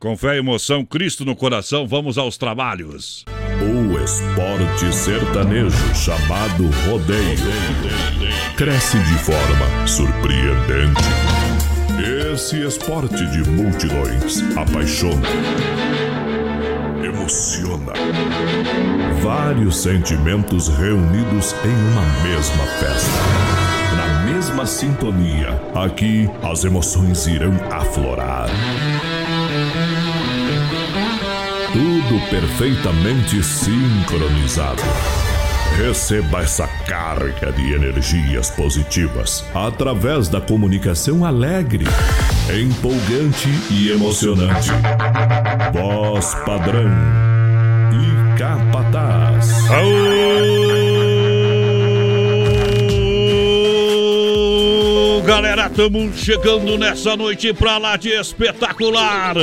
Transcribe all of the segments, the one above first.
Com fé e emoção, Cristo no coração, vamos aos trabalhos. O esporte sertanejo chamado rodeio cresce de forma surpreendente. Esse esporte de multidões apaixona, emociona. Vários sentimentos reunidos em uma mesma festa. Na mesma sintonia, aqui as emoções irão aflorar. Perfeitamente sincronizado. Receba essa carga de energias positivas através da comunicação alegre, empolgante e emocionante. Voz padrão e capataz. Aô, galera, estamos chegando nessa noite pra lá de espetacular.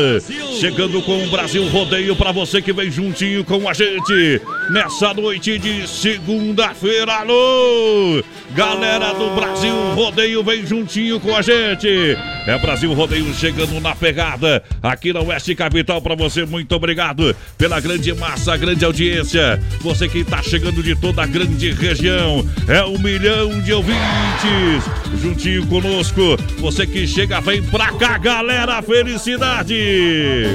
Chegando com o Brasil Rodeio pra você que vem juntinho com a gente nessa noite de segunda-feira. Alô! Galera do Brasil Rodeio vem juntinho com a gente. É Brasil Rodeio chegando na pegada aqui na Oeste Capital para você. Muito obrigado pela grande massa, grande audiência. Você que está chegando de toda a grande região. É um milhão de ouvintes juntinho conosco. Você que chega, vem pra cá, galera. Felicidade!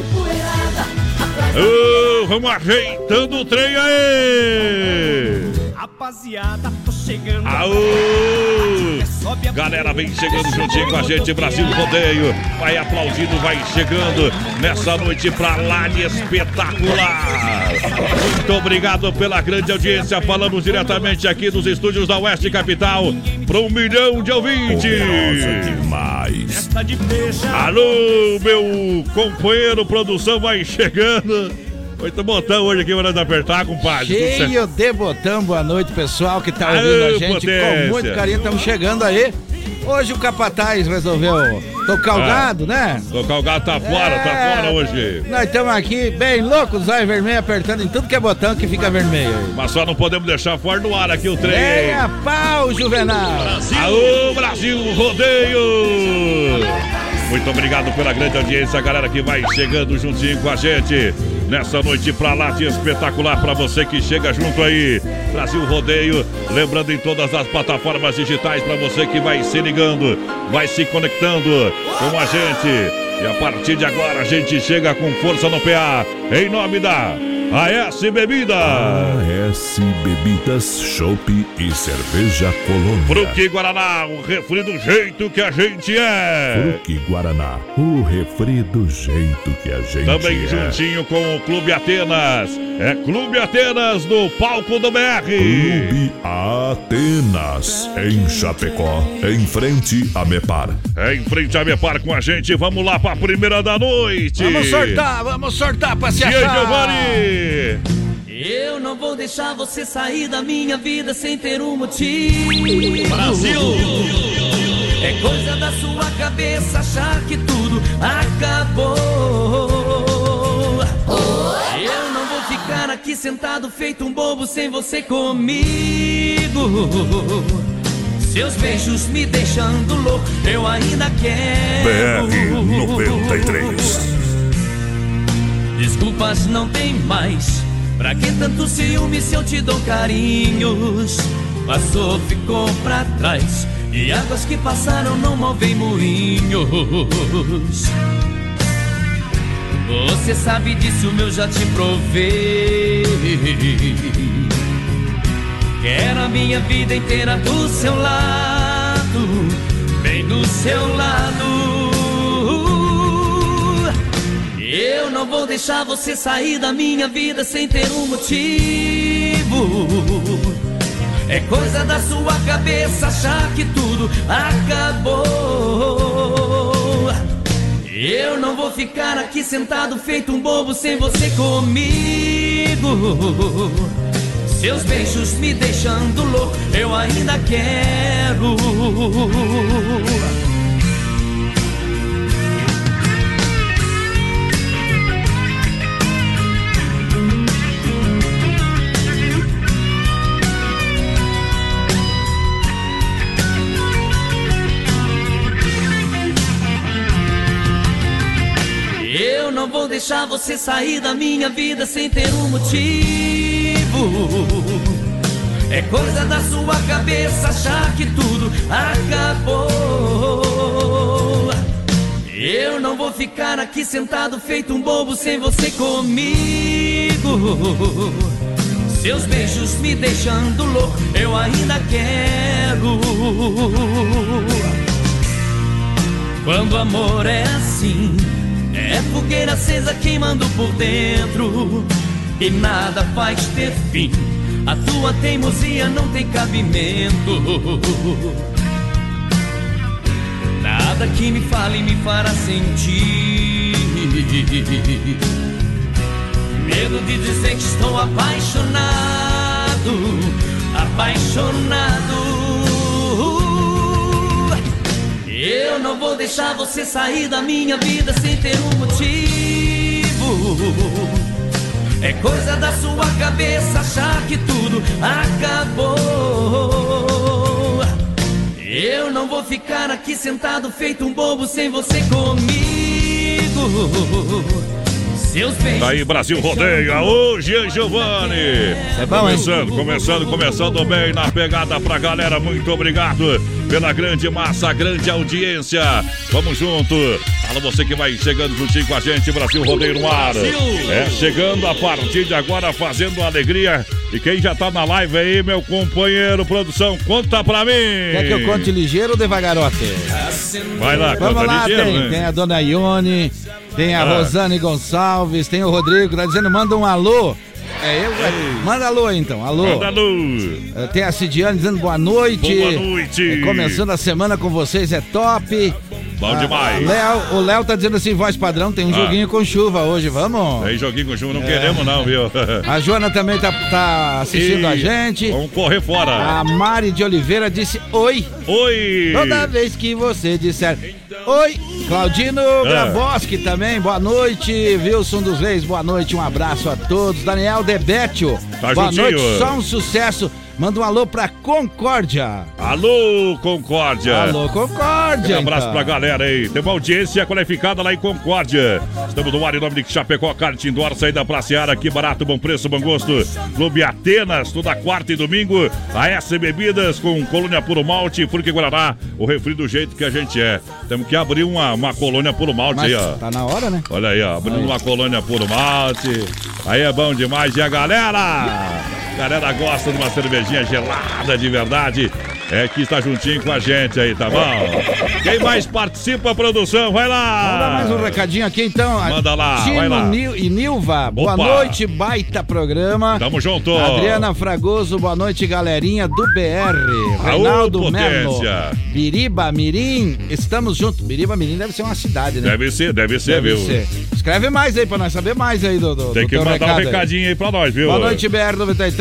Vamos ajeitando o trem aí! Rapaziada, tô chegando. Aô! Galera, vem chegando juntinho com a gente, Brasil Rodeio. Vai aplaudindo, vai chegando nessa noite pra lá de espetacular. Muito obrigado pela grande audiência. Falamos diretamente aqui dos estúdios da Oeste Capital para um milhão de ouvintes. demais. Alô, meu companheiro, produção vai chegando. Oito botão hoje aqui para nós apertar, compadre. Cheio de botão, boa noite, pessoal que tá Aô, ouvindo a gente potência. com muito carinho, estamos chegando aí. Hoje o Capataz resolveu tocar o Ah. gado, né? Tocar o gato tá fora, tá É. fora hoje. Nós estamos aqui bem loucos, olhos vermelho apertando em tudo que é botão que fica vermelho. Mas só não podemos deixar fora do ar aqui o trem. Venha pau, Juvenal! Alô, Brasil Rodeio! Muito obrigado pela grande audiência, galera que vai chegando juntinho com a gente. Nessa noite pra lá de espetacular pra você que chega junto aí. Brasil Rodeio, lembrando em todas as plataformas digitais pra você que vai se ligando, vai se conectando com a gente. E a partir de agora a gente chega com força no PA, em nome da AS Bebida. AS Bebidas, Chopp e Cerveja Colônia. Fruque Guaraná, o refri do jeito que a gente é. Fruque Guaraná, o refri do jeito que a gente Também é. juntinho com o Clube Atenas. É Clube Atenas no palco do BR. Clube Atenas, em Chapecó, em frente a Mepar. É em frente a Mepar com a gente. Vamos lá pra primeira da noite. Vamos sortar, vamos sortar pra se achar! Giovanni? Eu não vou deixar você sair da minha vida sem ter um motivo. Brasil! É coisa da sua cabeça achar que tudo acabou. Eu não vou ficar aqui sentado feito um bobo sem você comigo. Seus beijos me deixando louco, eu ainda quero. BR 93. Desculpas não tem mais. Pra que tanto ciúme se eu te dou carinhos? Passou, ficou pra trás. E águas que passaram não movem moinhos. Você sabe disso, eu já te provei. Quero a minha vida inteira do seu lado, bem do seu lado. Não vou deixar você sair da minha vida sem ter um motivo. É coisa da sua cabeça achar que tudo acabou. Eu não vou ficar aqui sentado feito um bobo sem você comigo. Seus beijos me deixando louco, eu ainda quero. deixar você sair da minha vida sem ter um motivo. É coisa da sua cabeça achar que tudo acabou. Eu não vou ficar aqui sentado feito um bobo sem você comigo. Seus beijos me deixando louco, eu ainda quero. Quando o amor é assim é fogueira acesa queimando por dentro, e nada faz ter fim a tua teimosia não tem cabimento. Nada que me fale me fará sentir. Medo de dizer que estou apaixonado, apaixonado. Eu não vou deixar você sair da minha vida sem ter um motivo. É coisa da sua cabeça achar que tudo acabou. Eu não vou ficar aqui sentado feito um bobo sem você comigo. Tá aí, Brasil Rodeia. Hoje é Giovanni. É bom, começando, hein? começando, começando bem na pegada pra galera. Muito obrigado pela grande massa, grande audiência. Vamos junto. Fala você que vai chegando juntinho com a gente, Brasil Rodeio no ar. É chegando a partir de agora, fazendo alegria. E quem já tá na live aí, meu companheiro, produção, conta pra mim. Quer que eu conte ligeiro ou devagarote? Vai lá, Vamos lá, ligeiro. Tem, né? tem a dona Ione, tem a Ah. Rosane Gonçalves, tem o Rodrigo, tá dizendo, manda um alô. É, eu, é, manda alô então, alô. Manda luz. É, Tem a Cidiane dizendo boa noite. Boa noite. É, Começando a semana com vocês é top. Bom demais. Léo- o Léo tá dizendo assim, voz padrão, tem um Ah. joguinho com chuva hoje, vamos? Tem joguinho com chuva, não queremos não, viu? A Joana também tá, tá assistindo a E gente. Vamos correr fora. A Mari de Oliveira disse oi. Oi. Toda vez que você disser oi. Claudino É. Gravoski também, boa noite. Wilson dos Reis, boa noite, um abraço a todos. Daniel Debetio, Tá boa juntinho. noite, só um sucesso. Manda um alô pra Concórdia. Alô, Concórdia. Alô, Concórdia. Um abraço então. pra galera aí. Tem uma audiência qualificada lá em Concórdia. Estamos no ar em nome de Chapecó, Kart Indoor, saída pra Seara, aqui barato, bom preço, bom gosto. Clube Atenas, toda quarta e domingo. A S Bebidas com colônia puro malte, Fruque Guaraná, o refri do jeito que a gente é. Temos que abrir uma, uma colônia puro malte Mas aí, ó. tá na hora, né? Olha aí, ó, abrindo Aí. uma colônia puro malte. Aí é bom demais. E a galera? Galera gosta de uma cervejinha gelada de verdade. É que está juntinho com a gente aí, tá bom? Quem mais participa, produção? Vai lá! Manda mais um recadinho aqui então. Manda lá, Timo vai lá. Nil e Nilva, boa Opa. noite, baita programa. Tamo junto! Adriana Fragoso, boa noite, galerinha do BR. Reinaldo Melo. Biriba Mirim, estamos juntos. Biriba Mirim deve ser uma cidade, né? Deve ser, deve ser, Deve viu? ser. Escreve mais aí pra nós saber mais aí do, do Tem do que mandar um recado aí. recadinho aí pra nós, viu? Boa noite,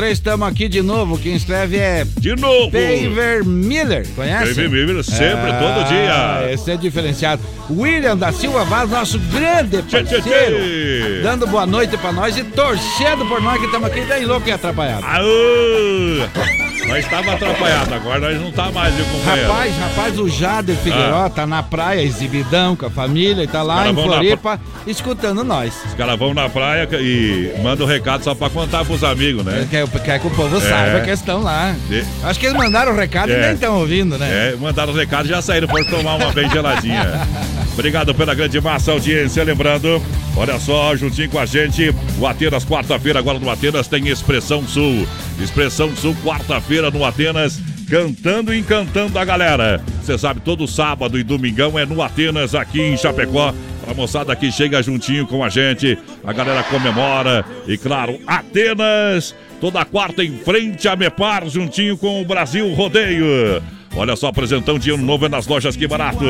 BR93, estamos aqui de novo. Quem escreve é De novo! Paver Miller, conhece? Paver Miller, sempre, todo dia. Esse é diferenciado. William da Silva Vaz, nosso grande Tchê, tchê, parceiro. tchê. Dando boa noite pra nós e torcendo por nós que estamos aqui bem louco e atrapalhado. Aô! Nós estava atrapalhado, agora nós não tá mais, viu, companheiro? Rapaz, rapaz, o Jader Figueiró tá na praia, exibidão com a família e tá lá em Floripa escutando nós. Os caras vão na praia e mandam um recado só pra contar pros amigos, né? Quer, quer que o povo saiba que estão lá. E- Acho que eles mandaram o recado e É. nem estão ouvindo, né? É, mandaram os recados e já saíram, foram tomar uma bem geladinha. Obrigado pela grande massa audiência. Lembrando, olha só, juntinho com a gente, o Atenas, quarta-feira, agora no Atenas tem Expressão Sul. Expressão Sul, quarta-feira no Atenas, cantando e encantando a galera. Você sabe, todo sábado e domingão é no Atenas, aqui em Chapecó. A moçada que chega juntinho com a gente, a galera comemora. E claro, Atenas, toda quarta em frente a Mepar, juntinho com o Brasil Rodeio. Olha só, apresentão de ano novo é nas lojas Que Barato.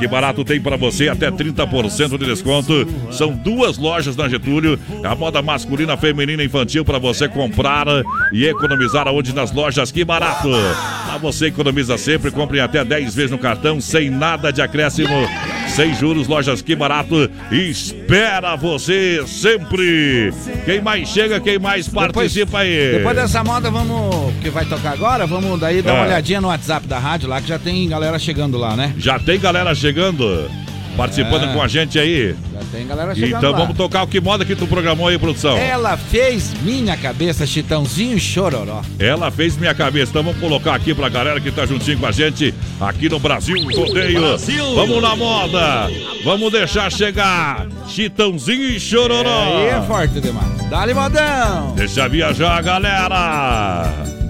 Que Barato tem para você até 30% de desconto. São duas lojas na Getúlio. A moda masculina, feminina e infantil para você comprar e economizar aonde nas lojas Que Barato. Lá você economiza sempre, compre até 10 vezes no cartão, sem nada de acréscimo. Sem juros, lojas Que Barato. Espera você sempre. Quem mais chega, quem mais participa aí. Depois dessa moda, vamos. Que vai tocar agora, vamos daí dar uma É. olhadinha no WhatsApp da rádio lá, que já tem galera chegando lá, né? Já tem galera chegando. participando É. com a gente aí. Já tem galera chegando Então lá. vamos tocar o que moda que tu programou aí, produção. Ela fez minha cabeça, Chitãozinho e Chororó. Ela fez minha cabeça. Então vamos colocar aqui pra galera que tá juntinho com a gente aqui no Brasil Rodeio. Vamos na moda. Vamos deixar chegar Chitãozinho e Chororó. Aí é forte demais. Dá-lhe modão. Deixa viajar, galera.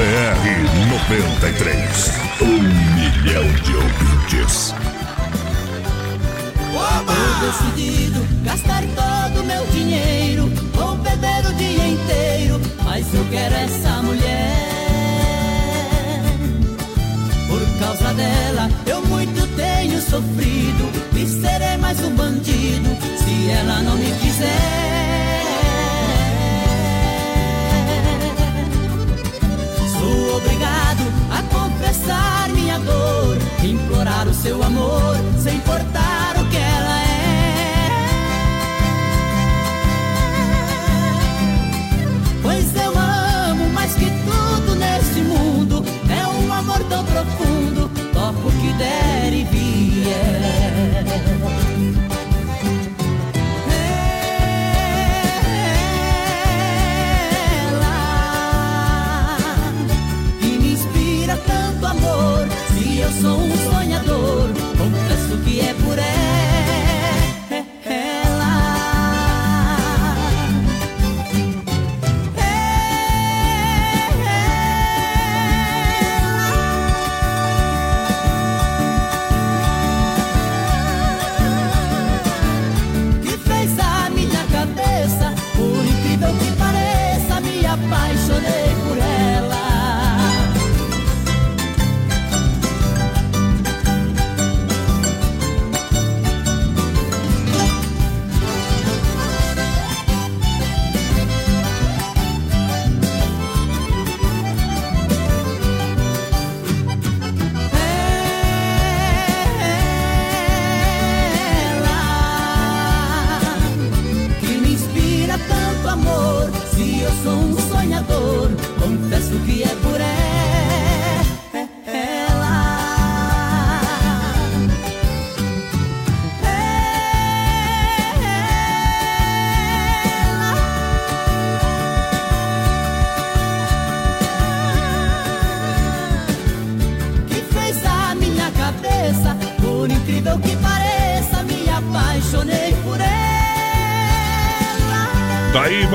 BR 93. Um milhão de ouvintes. Tô decidido gastar todo o meu dinheiro Vou beber o dia inteiro Mas eu quero essa mulher Por causa dela eu muito tenho sofrido E serei mais um bandido Se ela não me quiser obrigado a confessar minha dor, implorar o seu amor, sem importar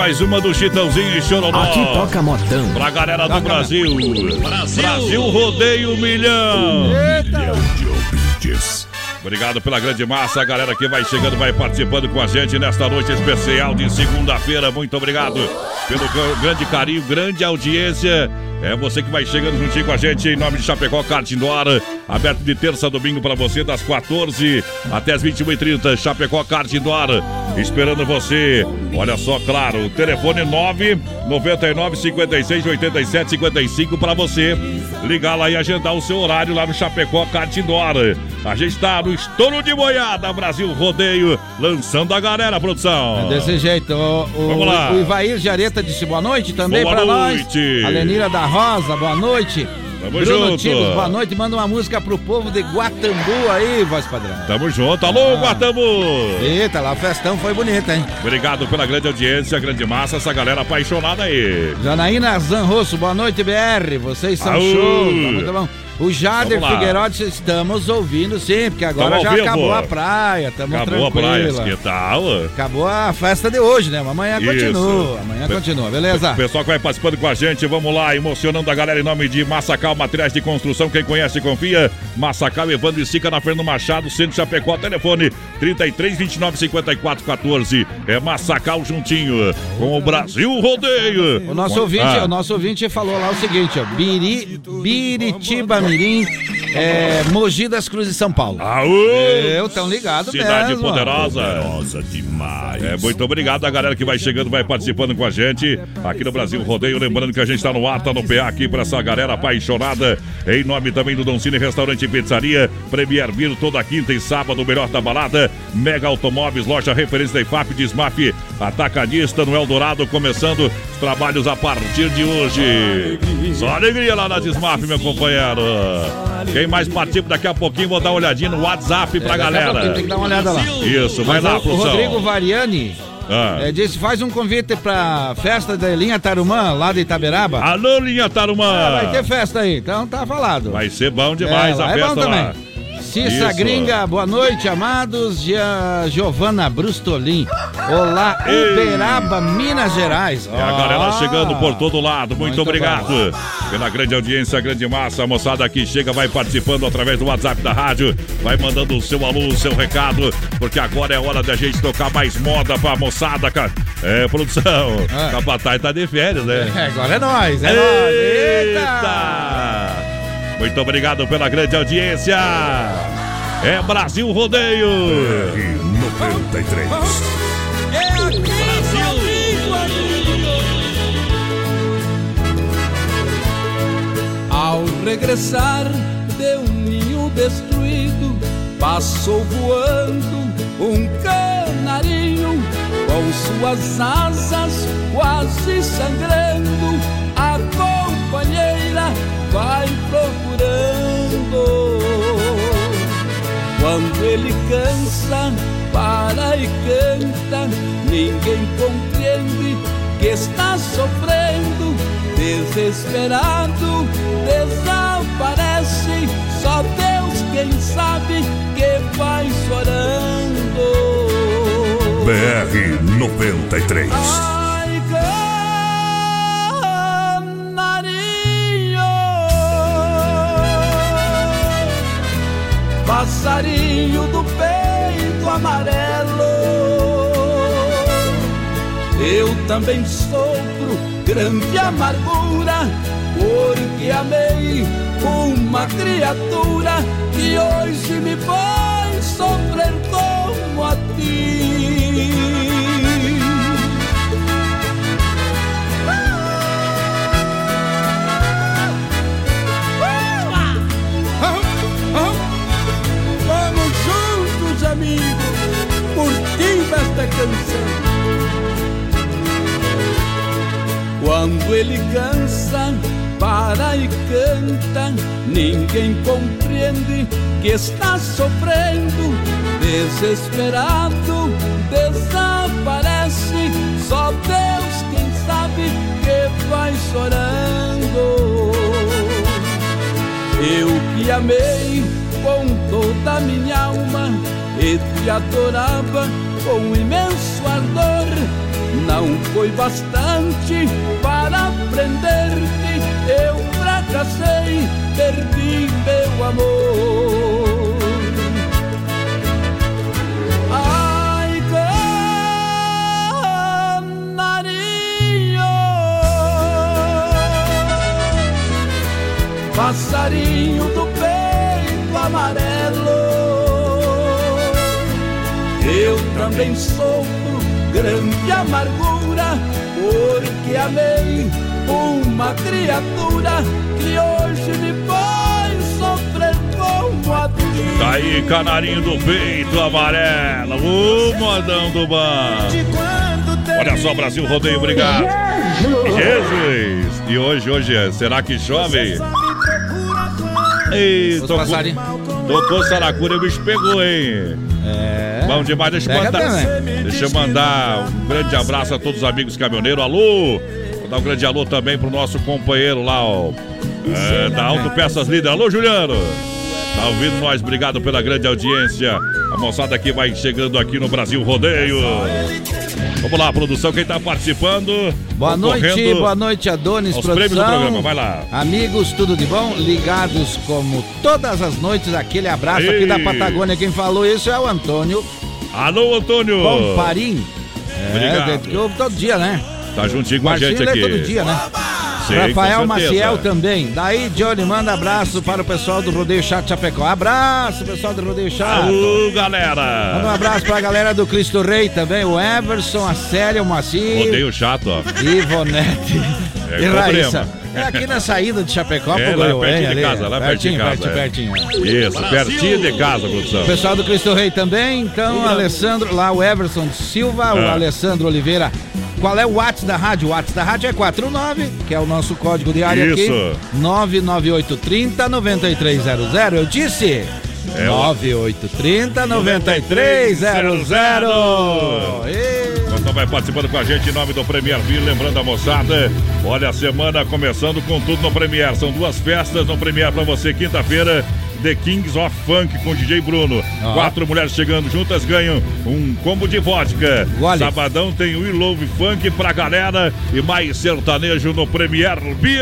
mais uma do Chitãozinho e Chororó. Aqui toca modão. Pra galera do Brasil. Brasil. Rodeio Milhão. Milhão de ouvintes. Obrigado pela grande massa, a galera que vai chegando, vai participando com a gente nesta noite especial de segunda-feira. Muito obrigado pelo gr- grande carinho, grande audiência. É você que vai chegando juntinho com a gente em nome de Chapecó Kart Indoor, aberto de terça a domingo para você, das 14 até as 21h30. Chapecó Kart Indoor, esperando você. Olha só, claro, telefone 9 99 56 87 55 para você ligar lá e agendar o seu horário lá no Chapecó Kart Indoor. A gente está no estouro de boiada, Brasil Rodeio, lançando a galera, produção. Desse jeito, o, o, Vamos lá. o Ivair Jareta disse boa noite também Boa pra noite. nós. A Lenira da Rosa, boa noite. Tamo Bruno junto. Tibos, boa noite. Manda uma música pro povo de Guatambu aí, voz padrão. Tamo junto. Alô, Ah. Guatamu! Eita, lá a festão foi bonita, hein? Obrigado pela grande audiência, grande massa, essa galera apaixonada aí. Janaína Zanrosso, boa noite, BR. Vocês são Aú. show, tá muito bom. O Jader. Figueiredo, estamos ouvindo sim, porque agora já vivo. acabou a praia, tamo Acabou a praia, tranquila. que tal? Acabou a festa de hoje, né? Amanhã Isso. continua, amanhã Pe- continua, beleza? O pessoal que vai participando com a gente, vamos lá, emocionando a galera em nome de Massacal Materiais de Construção. Quem conhece, confia. Massacal, Evandro e Sica na Fernando Machado, Centro Chapecó, telefone 33 29 54 14. É Massacal juntinho com o Brasil Rodeio. O nosso ouvinte, Ah. o nosso ouvinte falou lá o seguinte, ó, Biri, Biritiba Mirim, é, Mogi das Cruzes, São Paulo. Aô! Eu, tão ligado Cidade mesmo. poderosa. Poderosa demais. É, muito obrigado a galera que vai chegando, vai participando com a gente aqui no Brasil Rodeio. Lembrando que a gente está no ar, tá no PA aqui para essa galera apaixonada. Em nome também do Don Cine Restaurante e Pizzaria, Premier Vir toda quinta e sábado, o melhor da balada. Mega Automóveis, loja referência da IFAP, Desmaf, Atacadista no Eldorado, começando os trabalhos a partir de hoje. Só alegria lá na Desmaf, meu companheiro. Quem mais participa daqui a pouquinho, vou dar uma olhadinha no WhatsApp pra É, galera. Tem que dar uma olhada lá. Isso, vai Mas lá, produção. Rodrigo Variani Ah. é, disse: faz um convite pra festa da Linha Tarumã, lá de Itaberaba. Alô, Linha Tarumã. Ah, vai ter festa aí, então tá falado. Vai ser bom demais É, a é festa lá. também. Cissa Isso. Gringa, boa noite, amados. Gia- Giovana Brustolin. Olá, Ei. Uberaba, Minas Gerais. É a galera chegando por todo lado. Muito, Muito obrigado pela grande audiência, grande massa. A moçada aqui chega, vai participando através do WhatsApp da rádio, vai mandando o seu alô, o seu recado, porque agora é hora da gente tocar mais moda pra moçada, cara. É, produção. Ah. Capataz tá de férias, né? É, agora é nóis, é nóis. Eita! Eita! Muito obrigado pela grande audiência. É Brasil Rodeio. R93. Ao regressar de um ninho destruído, passou voando um canarinho com suas asas quase sangrando. A companheira vai procurando. Quando ele cansa, para e canta, ninguém compreende que está sofrendo, desesperado, desaparece. Só Deus quem sabe que vai chorando. BR 93. Passarinho do peito amarelo. Eu também sofro grande amargura, porque amei uma criatura que hoje me faz sofrer como canção. Quando ele cansa, para e canta, ninguém compreende que está sofrendo, desesperado, desaparece. Só Deus quem sabe que vai chorando. Eu que amei com toda a minha alma e te adorava com imenso ardor. Não foi bastante para prender-te, eu fracassei, perdi meu amor. Ai, canarinho, passarinho do peito amarelo. Eu também sofro grande amargura, porque amei uma criatura que hoje me faz sofrer como a ti. Tá aí, canarinho do peito amarelo. O modão do bar. Olha só, Brasil Rodeio, obrigado. Jesus! E hoje, hoje, é, será que chove? Ei, tocou, tocou Saracura e o bicho pegou, hein? É. Bom demais, deixa eu mandar. também. Deixa eu mandar um grande abraço a todos os amigos caminhoneiros. Alô! Vou dar um grande alô também pro nosso companheiro lá, ó. é, da Autopeças Líder. Alô, Juliano! Tá ouvindo nós? Obrigado pela grande audiência. A moçada aqui vai chegando aqui no Brasil Rodeio. Vamos lá, produção, quem tá participando? Boa noite, boa noite, Adonis aos Produção. prêmios do programa, vai lá. Amigos, tudo de bom? Ligados como todas as noites, aquele abraço aqui Ei. da Patagônia. Quem falou isso é o Antônio Alô, Antônio! Comparim. É, Obrigado. que ouve todo dia, né? Tá juntinho com a gente aqui. todo dia, né? Sei, Rafael. Maciel também. Daí, Johnny, manda abraço para o pessoal do Rodeio Chato Chapecó. Abraço, pessoal do Rodeio Chato. Alô, Manda um galera! abraço pra galera do Cristo Rei também, o Everson, a Célia, o Maci, Rodeio chato, ó. Ivonete É e problema. Raíssa. É aqui na saída de Chapecó, É, pro lá pertinho de ali. casa, lá pertinho de casa, pertinho, é. pertinho. Isso, pertinho de casa, produção. O pessoal do Cristo Rei também, então, Alessandro, lá o Everson Silva, o Ah. Alessandro Oliveira qual é o WhatsApp da rádio? O WhatsApp da rádio é 49, que é o nosso código de área Isso. aqui. 99830 9300. Eu disse? É o- 9830 9300. Ê. Então vai participando com a gente em nome do Premier Beer. Lembrando a moçada, olha a semana começando com tudo no Premier. São duas festas no Premier para você. Quinta-feira, The Kings of Funk com DJ Bruno. Ó. Quatro mulheres chegando juntas ganham um combo de vodka. Sabadão tem We Love Funk pra galera e mais sertanejo no Premier Beer.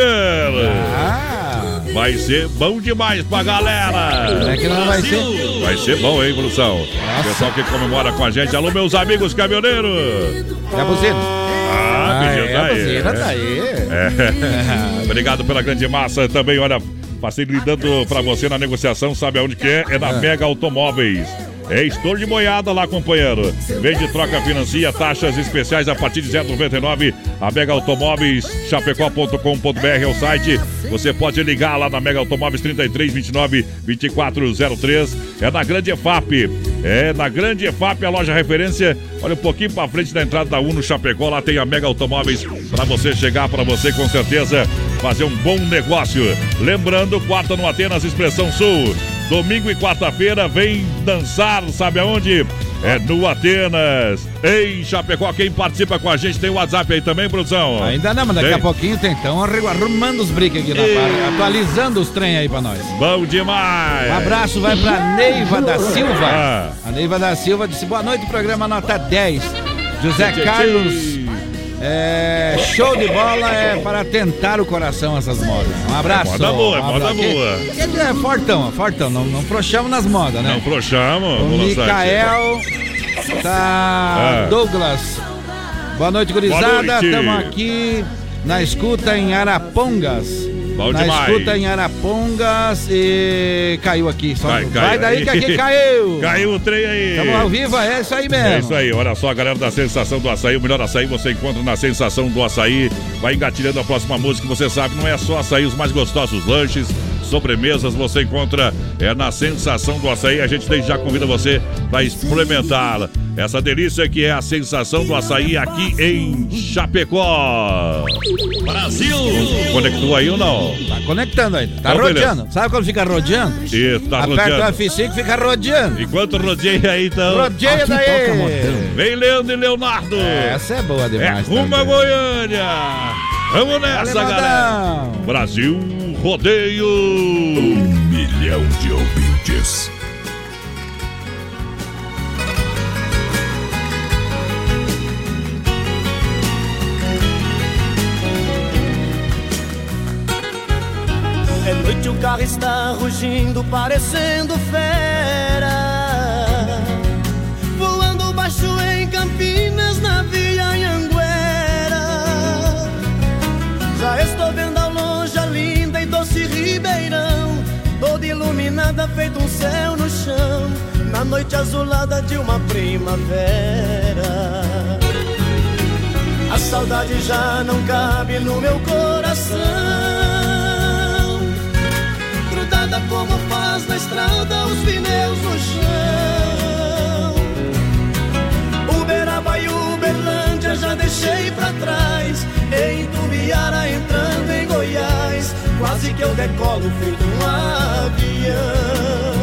Ah, Vai ser bom demais pra galera. é que não vai ser. Vai ser bom, hein, produção? Pessoal que comemora com a gente. Alô, meus amigos caminhoneiros. É a buzina. Ah, Ah, é, tá tá aí. É. Obrigado pela grande massa. Também, olha, facilitando pra você na negociação, sabe aonde que é? É na Mega Automóveis. É estouro de boiada lá, companheiro. Vende, troca, financia, taxas especiais a partir de 0,99. A Mega Automóveis, chapecó.com.br é o site. Você pode ligar lá na Mega Automóveis 33 29 2403. É na Grande EFAP. É na Grande EFAP, a loja referência. Olha um pouquinho pra frente da entrada da Uno Chapecó. Lá tem a Mega Automóveis pra você chegar, pra você com certeza fazer um bom negócio. Lembrando, quarta no Atenas Expressão Sul. Domingo e quarta-feira vem dançar, sabe aonde? É no Atenas, em Chapecó. Quem participa com a gente tem o WhatsApp aí também, produção? Ainda não, mas daqui Tem? a pouquinho tem. Então arru- arrumando os briques aqui na parte, atualizando os trem aí pra nós. Bom demais! Um abraço vai pra Neiva da Silva. Ah. A Neiva da Silva disse: boa noite, programa nota 10. José. Carlos, é, show de bola é para tentar o coração essas modas. Um abraço. moda boa, é um moda boa. Que- que É fortão, fortão. Não, não frouxamos nas modas, né? Não prochamos. O. Micael, tá. Ah. Douglas. Boa noite, gurizada. Estamos aqui na escuta em Arapongas. Bom na demais. escuta em Arapongas e caiu aqui. Só Cai, cai vai daí aí. que aqui caiu. Caiu o trem aí. Estamos ao vivo, é isso aí mesmo. É isso aí, olha só, galera da Sensação do Açaí, o melhor açaí você encontra na Sensação do Açaí. Vai engatilhando a próxima música, você sabe, não é só açaí, os mais gostosos lanches, sobremesas, você encontra é na Sensação do Açaí. A gente desde já convida você para experimentar essa delícia que é a Sensação do Açaí aqui em Chapecó. Brasil! Conectou aí ou não? Tá conectando ainda. Tá Então, beleza. rodeando. Sabe quando fica rodeando? Isso, tá Aperta o rodeando. F5 e fica rodeando. Enquanto rodeia aí, então. Rodeia daí. Vem Leandro e Leonardo. Essa é boa É demais. rumo a também. Goiânia! Vamos nessa, Valeu, galera! Brasil Rodeio! Um milhão de ouvintes. É noite, o carro está rugindo, parecendo fera. Feito um céu no chão. Na noite azulada de uma primavera. A saudade já não cabe no meu coração Grudada como faz na estrada os pneus no chão Uberaba e Uberlândia já deixei pra trás Em Tubiara entrando em Goiás. Quase que eu decolo feito um avião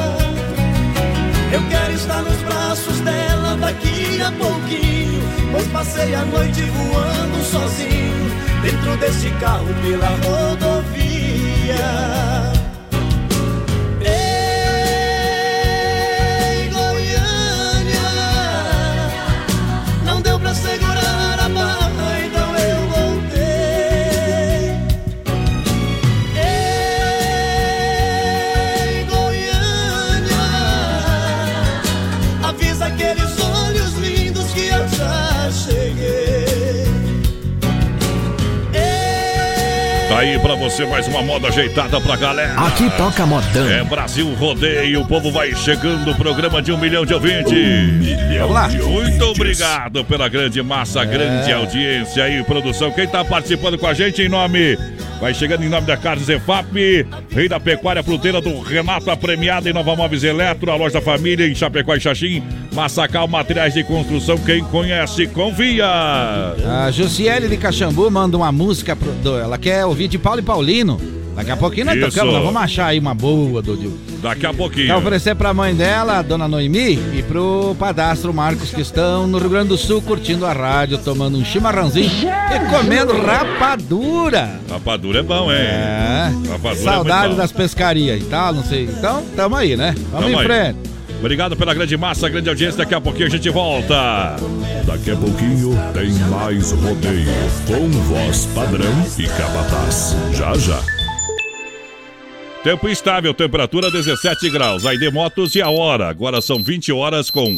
Eu quero estar nos braços dela daqui a pouquinho. Pois passei a noite voando sozinho dentro desse carro pela rodovia. Aí pra você mais uma moda ajeitada pra galera. Aqui toca modão. É Brasil Rodeio, o povo vai chegando, programa de um milhão de ouvintes. milhão lá. de Muito ouvintes. obrigado pela grande massa, grande audiência aí, produção. Quem tá participando com a gente em nome, vai chegando em nome da Carlos Efap, Rei da Pecuária Fruteira do Renato, a premiada em Nova Móveis Eletro, a loja da família em Chapecó e Xaxim, Massacal Materiais de Construção, quem conhece, confia. A Jussiele de Caxambu manda uma música, pro, ela quer ouvir de Paulo e Paulino. Daqui a pouquinho nós Isso. tocamos, nós vamos achar aí uma boa, Dudu. Daqui a pouquinho. Quer oferecer pra mãe dela, dona Noemi, e pro padastro Marcos, que estão no Rio Grande do Sul curtindo a rádio, tomando um chimarrãozinho e comendo rapadura. Rapadura é bom, hein? É. Rapadura é Saudade bom. das pescarias e tal, não sei. Então, tamo aí, né? Vamos Tamo em aí. frente. Obrigado pela grande massa, grande audiência. Daqui a pouquinho a gente volta. Daqui a pouquinho tem mais rodeio com voz padrão e capataz. Já já. Tempo estável, temperatura 17 graus. Aí de motos e a hora. Agora são 20 horas com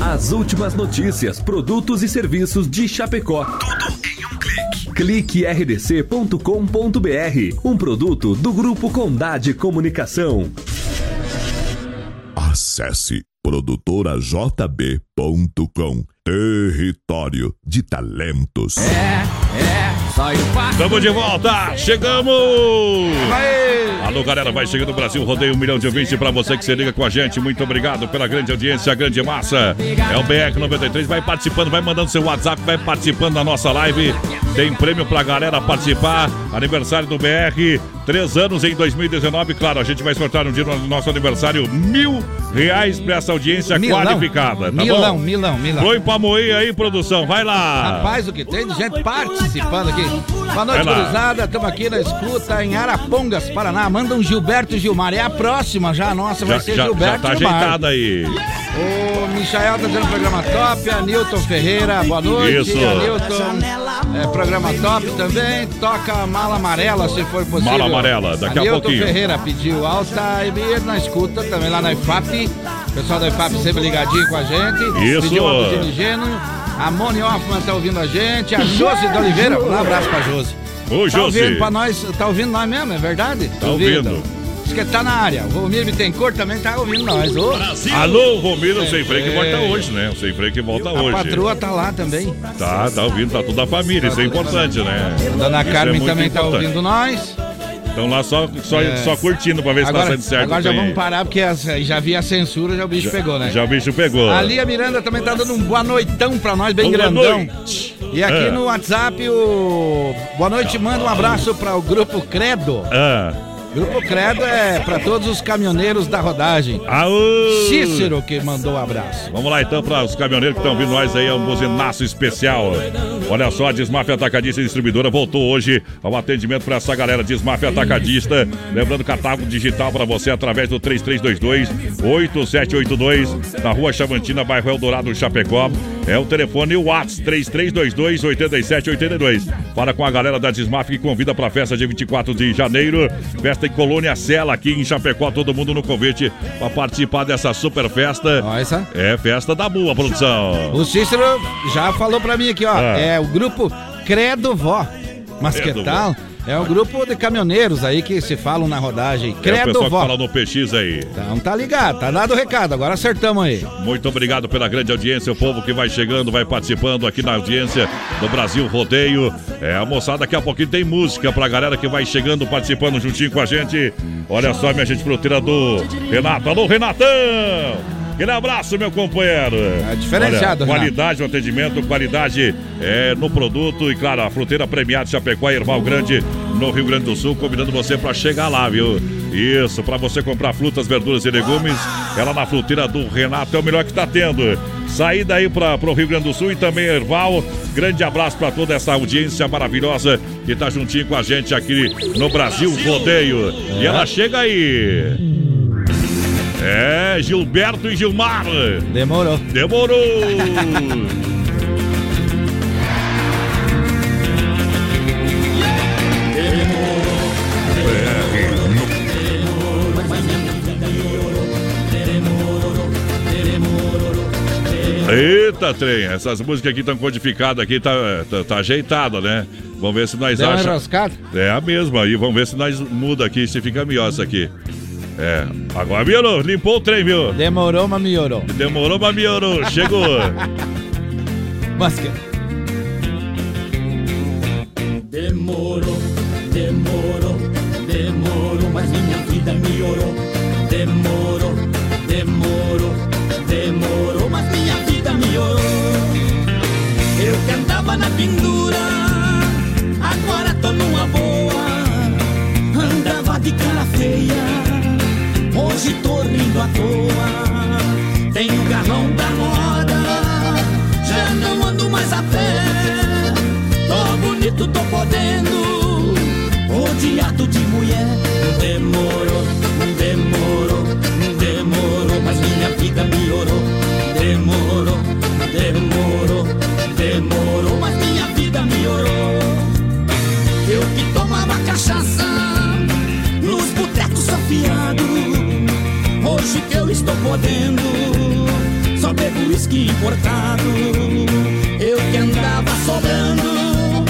As últimas notícias, produtos e serviços de Chapecó. Tudo em um clique. Clique rdc.com.br. Um produto do Grupo Condade Comunicação. Acesse produtorajb.com. Território de talentos. Estamos de volta, chegamos! Alô, galera, vai chegando no Brasil, rodeio um milhão de ouvintes pra você que se liga com a gente. Muito obrigado pela grande audiência, a grande massa. É o BR93, vai participando, vai mandando seu WhatsApp, vai participando da nossa live. Tem prêmio pra galera participar. Aniversário do BR, três anos em 2019. Claro, a gente vai sortear no dia do nosso aniversário mil reais pra essa audiência Milão. qualificada, tá milão, bom? milão, milão. Põe pra moer aí, produção, vai lá! Rapaz, o que tem de gente participando aqui. Boa noite, gurizada. Estamos aqui na escuta em Arapongas, Paraná. Manda um Gilberto Gilmar. É a próxima já, a nossa vai Já, ser já, já Gilberto tá Gilmar. ajeitado aí. O Michael tá dizendo programa top. A Nilton Ferreira, boa noite. Isso. A Nilton, é, programa top também. Toca Mala Amarela, se for possível. Mala Amarela, daqui a pouquinho. Ferreira pediu alta e na escuta também lá na IFAP. O pessoal da IFAP sempre ligadinho com a gente. Isso. Pediu uma buzina. A Moni Hoffman tá ouvindo a gente. A Josi de Oliveira. Um abraço pra Josi. Ô, Tá Josi. ouvindo pra nós, tá ouvindo nós mesmo, é verdade? Tá ouvindo. Diz que tá na área. O Romir Bittencourt também tá ouvindo nós. Ô, Alô, Romiro, o Sem Freio que É. volta hoje, né? O Sem Freio que volta a hoje. patroa tá lá também. Tá, tá ouvindo, tá toda a família, isso é importante, né? A dona Isso é Carmen muito também tá importante. ouvindo nós. Estão lá só, só, É. só curtindo pra ver se Agora, tá sendo certo. agora já aí. vamos parar, porque as- já vi a censura, já o bicho pegou, né? Já o bicho pegou. A Lia Miranda também tá dando um boa noitão pra nós, bem Boa grandão. noite. E aqui Ah. no WhatsApp, o Boa Noite manda um abraço para o Grupo Credo. Ah. Grupo Credo é para todos os caminhoneiros da rodagem. Aô! Cícero que mandou um abraço. Vamos lá então para os caminhoneiros que estão vindo nós aí, é um buzinaço especial. Olha só, a Desmaf Atacadista e Distribuidora voltou hoje ao atendimento para essa galera Desmaf Atacadista. Lembrando catálogo digital para você através do 3322-8782 na rua Chavantina, bairro Eldorado, Chapecó. É o telefone e o WhatsApp 3322-8782. Fala com a galera da Desmaf que convida para a festa de 24 de janeiro. Festa Colônia Sela, aqui em Chapecó. Todo mundo no convite para participar dessa super festa. É festa da boa, produção. O Cícero já falou pra mim aqui, ó. Ah. É o grupo Credo Vó. Mas Credo que tal? É um grupo de caminhoneiros aí que se falam na rodagem. É o Credo pessoal que Vó. fala no PX aí. Então tá ligado, tá dado o recado, agora acertamos aí. Muito obrigado pela grande audiência, o povo que vai chegando, vai participando aqui na audiência do Brasil Rodeio. É, a moçada, daqui a pouquinho tem música pra galera que vai chegando, participando juntinho com a gente. Olha só, minha gente, fruteira do Renato. Alô, Renatão! Aquele abraço, meu companheiro. É diferenciado, Olha, qualidade no atendimento, qualidade é, no produto e, claro, a fruteira premiada Chapecó e Erval Grande, no Rio Grande do Sul, convidando você para chegar lá, viu? Isso, para você comprar frutas, verduras e legumes, ela na fruteira do Renato é o melhor que está tendo. Saída aí para o Rio Grande do Sul e também Erval. Grande abraço para toda essa audiência maravilhosa que está juntinho com a gente aqui no Brasil Rodeio. E ela chega aí. É, Gilberto e Gilmar. Demorou. Demorou. Eita, trem, essas músicas aqui estão codificadas aqui, tá, tá, tá ajeitada, né? Vamos ver se nós achamos. É a mesma aí, vamos ver se nós muda aqui, se fica melhor isso aqui. É, agora melhorou, limpou o trem, viu? Demorou, mas melhorou. Demorou, mas melhorou, chegou. Mas que... Demorou, demorou, demorou, mas minha vida melhorou. Demorou, demorou, demorou, mas minha vida melhorou. Eu que andava na pendura, agora tô numa hoje tô rindo à toa. Tenho o garrão da moda, já não ando mais a pé. Tô bonito, tô podendo, rodeado de mulher. Demorou, demorou, demorou, mas minha vida melhorou. Demorou, demorou, demorou, mas minha vida melhorou. Eu que tomava cachaça nos botecos safiados. Hoje que eu estou podendo, só bebo uísque importado. Eu que andava sobrando,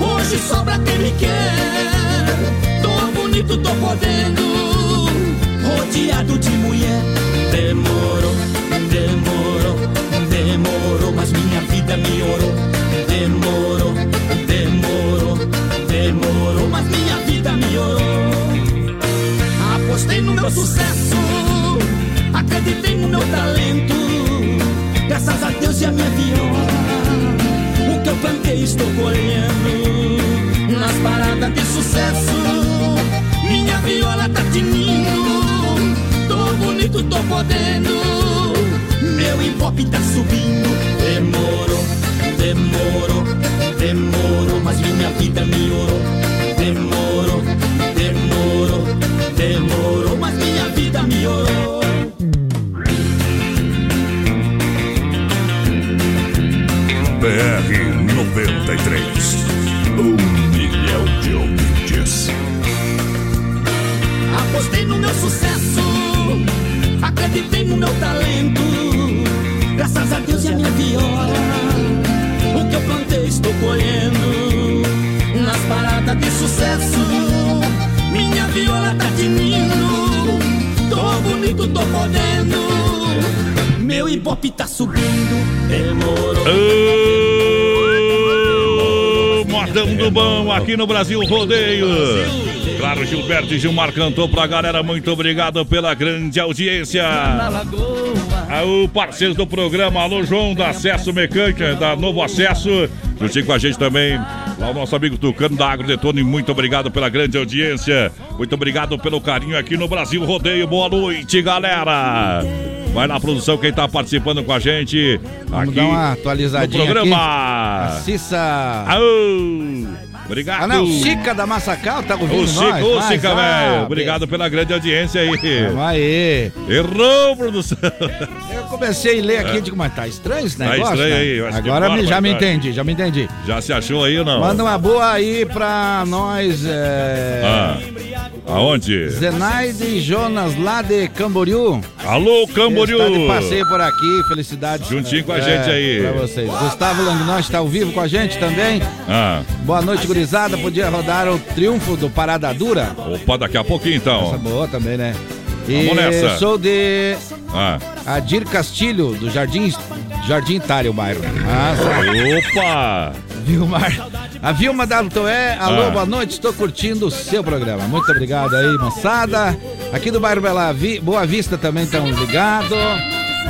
hoje sobra quem me quer. Tô bonito, tô podendo, rodeado de mulher. Demorou, demorou, demorou, mas minha vida melhorou. Demorou, demorou, demorou, mas minha vida melhorou. Apostei no meu sucesso, acreditei no meu talento. Graças a Deus e a minha viola, o que eu plantei estou colhendo. Nas paradas de sucesso, minha viola tá tinindo. Tô bonito, tô podendo, meu hip tá subindo. Demorou, demorou, demorou, mas minha vida melhorou. Demorou, demorou, demorou, mas minha vida melhorou. BR 93. Um milhão de ouvintes. Apostei no meu sucesso, acreditei no meu talento. Graças a Deus e a minha viola, o que eu plantei estou colhendo. Nas paradas de sucesso, minha viola tá tinindo. Tô bonito, tô podendo. Meu ibope tá subindo, demorou. Modão do Bom aqui no Brasil Rodeio. Claro, Gilberto e Gilmar cantou pra galera. Muito obrigado pela grande audiência. Ah, O parceiro do programa, alô João da Acesso Mecânica, da Novo Acesso. Juntinho com a gente também, lá o nosso amigo Tucano da Agro Detone, muito obrigado pela grande audiência. Muito obrigado pelo carinho aqui no Brasil Rodeio. Boa noite, galera. Vai na produção quem tá participando com a gente. Vamos aqui dar uma atualizadinha no programa. aqui. A Cissa... Aô! Obrigado. Ah, não, Chica da Massacal tá ouvindo Ô, Chica, nós? Mas, Chica, velho. Obrigado pela grande audiência aí. Vamos aí. Errou, produção. Eu comecei a ler aqui e digo, mas tá estranho esse Tá negócio, estranho né? aí, Agora me- já me entendi, já me entendi. Já se achou aí ou não? Manda uma boa aí pra nós, é... Ah, aonde? Zenaide Jonas lá de Camboriú. Alô, Camboriú. Está de passeio por aqui, felicidades. Juntinho com a É, gente aí. Pra vocês. Gustavo Langnós está ao vivo com a gente também. Ah, Boa noite, gurizada. Podia rodar o triunfo do Parada Dura? opa, daqui a pouquinho Essa então. boa também, né? E Vamos nessa. sou de Ah, Adir Castilho, do Jardim, Jardim Itália, o bairro. Ah, opa! Vilmar. A Vilma da Toé, alô, Ah. boa noite, estou curtindo o seu programa. Muito obrigado aí, moçada. Aqui do bairro Bela Vi- Boa Vista também estão ligados.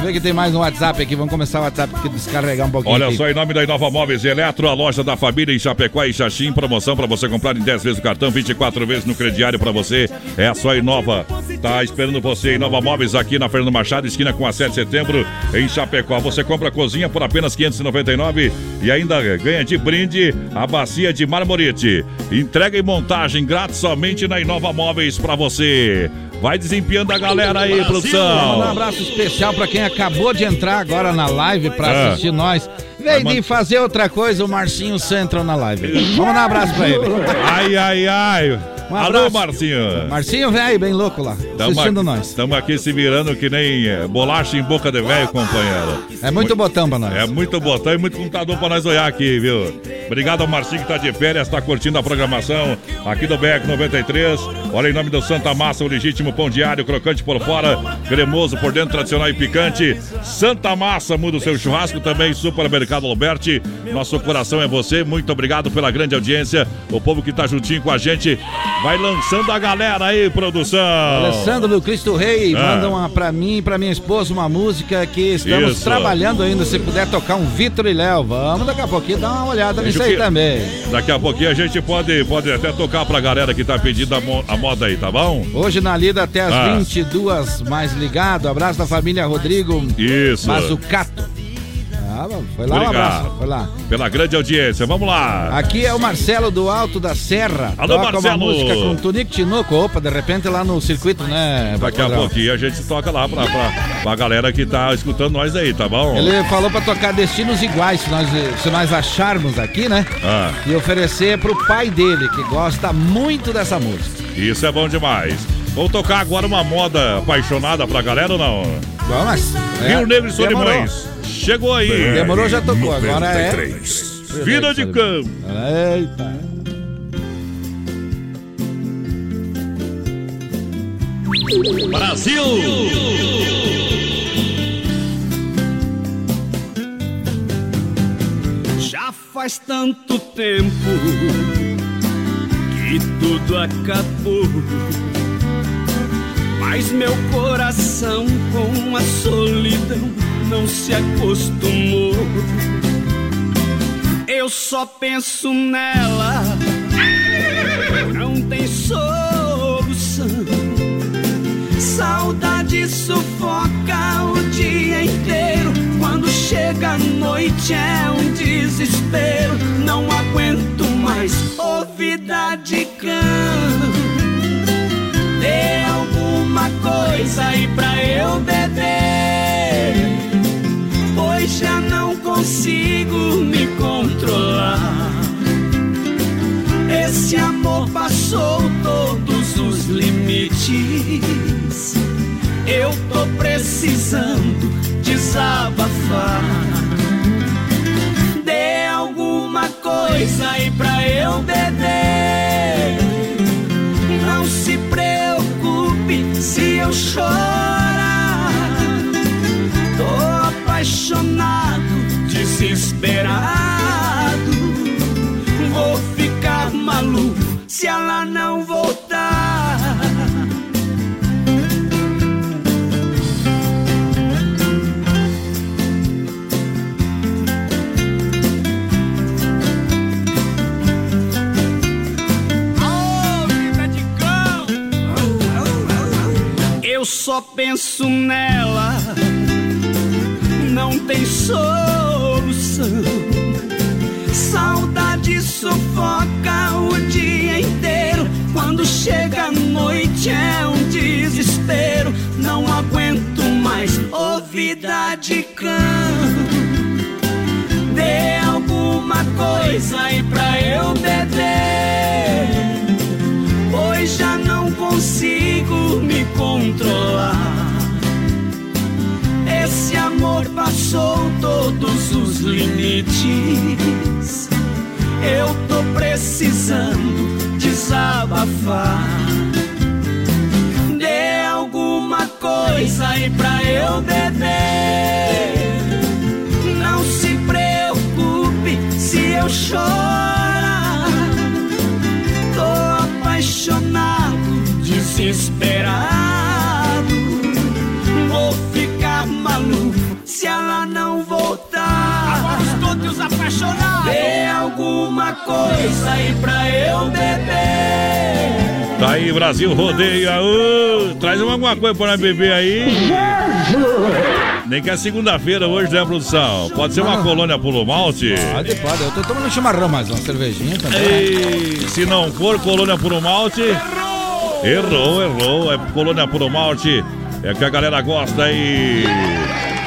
Ver que tem mais um WhatsApp aqui. Vamos começar o WhatsApp aqui, descarregar um pouquinho. Olha aqui. só, em nome da Inova Móveis Eletro, a loja da família em Chapecó e Xaxim, promoção para você comprar em 10 vezes o cartão, 24 vezes no crediário para você. É só a Inova. Tá esperando você. Inova Móveis aqui na Fernando Machado, esquina com a 7 de setembro, em Chapecó. Você compra a cozinha por apenas 599 e ainda ganha de brinde a bacia de marmorite. Entrega e montagem grátis somente na Inova Móveis para você. Vai desempenhando a galera aí, Vamos mandar um produção. abraço especial pra quem acabou de entrar agora na live pra Ah. assistir nós. Vem de fazer outra coisa, o Marcinho Central na live. Vamos dar um abraço pra ele. Ai, ai, ai. Um Alô. Marcinho. Marcinho, velho, bem louco lá, assistindo nós. Estamos aqui se virando que nem eh, bolacha em boca de velho, companheiro. É muito botão pra nós. É muito botão e muito computador pra nós olhar aqui, viu? Obrigado ao Marcinho que tá de férias, tá curtindo a programação aqui do BEC 93. Olha, em nome do Santa Massa, o legítimo pão diário, crocante por fora, cremoso por dentro, tradicional e picante. Santa Massa, muda o seu churrasco também, Supermercado Alberti. Nosso coração é você, muito obrigado pela grande audiência. O povo que tá juntinho com a gente vai lançando a galera aí, produção. Alessandro do Cristo Rei, Ah. manda uma pra mim e pra minha esposa uma música que estamos Isso. trabalhando ainda. Se puder tocar um Vitor e Léo, vamos daqui a pouquinho dar uma olhada nisso aí também. Daqui a pouquinho a gente pode, pode até tocar pra galera que tá pedindo a, mo- a moda aí, tá bom? Hoje na lida até as Ah. 22, mais ligado. Abraço da família Rodrigo Isso. Mazucato. Ah, foi lá um Obrigado. abraço, foi lá. Pela grande audiência, vamos lá. Aqui é o Marcelo do Alto da Serra. Alô, Toca Marcelo. uma música com Tonico Tinoco. Opa, de repente lá no circuito, né? Daqui a pouquinho a gente toca lá pra, pra, pra galera que tá escutando nós aí, tá bom? Ele falou pra tocar destinos iguais, se nós, se nós acharmos aqui, né? Ah, E oferecer pro pai dele, que gosta muito dessa música. isso é bom demais. Vamos tocar agora uma moda apaixonada pra galera ou não? Mas. é, Rio Negro e demorou. Solimões. Chegou aí. Demorou, já tocou. Agora é. Vida de campo. Eita. Brasil! Já faz tanto tempo que tudo acabou. Mas meu coração com a solidão não se acostumou. Eu só penso nela, não tem solução. Saudade sufoca o dia inteiro. Quando chega a noite é um desespero. Não aguento mais ouvir de cão. Dê alguma coisa aí pra eu beber. Consigo me controlar. Esse amor passou todos os limites. Eu tô precisando desabafar. Dê alguma coisa aí pra eu beber. Não se preocupe se eu chorar. desesperado. Vou ficar maluco se ela não voltar. Eu só penso nela, não tem sou solução. Saudade sufoca o dia inteiro. Quando chega a noite é um desespero. Não aguento mais ouvida de cão. Dê alguma coisa aí pra eu beber. Passou todos os limites. Eu tô precisando desabafar. Dê alguma coisa aí pra eu beber. Não se preocupe se eu chorar. Tô apaixonado, desesperado. Apaixonados. Dê alguma coisa aí pra eu beber. Tá aí, Brasil rodeia. Ô, traz alguma coisa pra beber aí. Nem que é segunda-feira hoje, né, produção? Pode ser uma colônia pulo malte? Pode, pode. Eu tô tomando chimarrão, mas uma cervejinha também. Ei, se não for colônia puro malte. Errou, errou. É colônia puro malte. É que a galera gosta aí.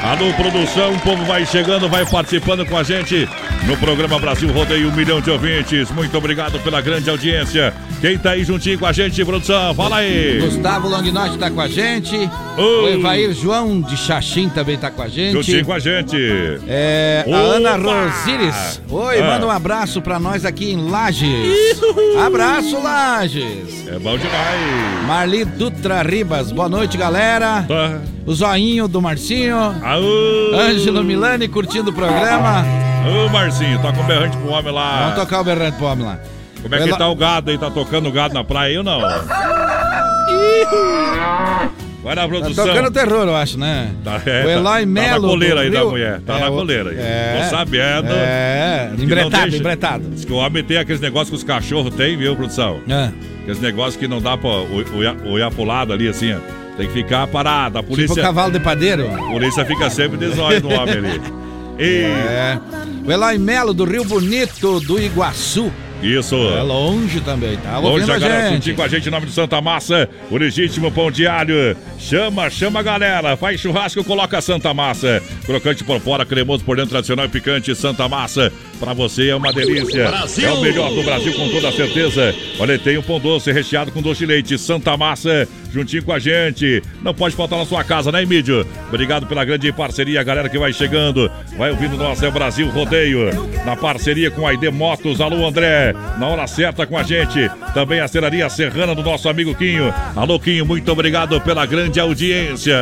Alô, produção, o povo vai chegando, vai participando com a gente no programa Brasil Rodeio, um milhão de ouvintes. Muito obrigado pela grande audiência. Quem tá aí juntinho com a gente, produção? Fala aí. Gustavo Longnote tá com a gente. O Evair João de Xaxim também tá com a gente. Juntinho com a gente. É, a Opa! Ana Rosires. Oi, Ah. manda um abraço pra nós aqui em Lages. Abraço, Lages. É bom demais. Marli Dutra Ribas, boa noite, galera. Tá. O zoinho do Marcinho. Aô. Ângelo Milani curtindo o programa. Ô, Marcinho, tá com berrante pro homem lá. Vamos tocar o berrante pro homem lá. Como é que Ela- tá o gado aí? Tá tocando gado na praia aí ou não? Vai na Tá produção. tocando terror, eu acho, né? Tá, é, o Eloy tá, tá na Melo. coleira aí da mulher. Tá É, na o- coleira aí. É. Tô sabendo. É, embretado, deixa- embretado. Diz que o homem tem aqueles negócios que os cachorros têm, viu, produção? É. Aqueles negócios que não dá pra o- olhar- olhar pro lado ali, assim, ó. Tem que ficar parado. A Tipo polícia, cavalo de padeiro. a polícia fica sempre de zóio no homem ali. E, É. O Eloy Melo do Rio Bonito do Iguaçu. isso. É longe também, tá Hoje ouvindo a a galera gente. com a gente em nome de Santa Massa, o legítimo pão diário. Chama, chama a galera. Faz churrasco, coloca Santa Massa. Crocante por fora, cremoso por dentro, tradicional e picante. Santa Massa, pra você é uma delícia. É o melhor do Brasil, com toda certeza. Olha, tem um pão doce recheado com doce de leite. Santa Massa, juntinho com a gente. Não pode faltar na sua casa, né, Mídio? Obrigado pela grande parceria, galera que vai chegando. Vai ouvindo nós, é o Brasil Rodeio. Na parceria com a ID Motos. Alô, André. Na hora certa com a gente. Também a Serraria Serrana do nosso amigo Quinho. Alô, Quinho, muito obrigado pela grande audiência.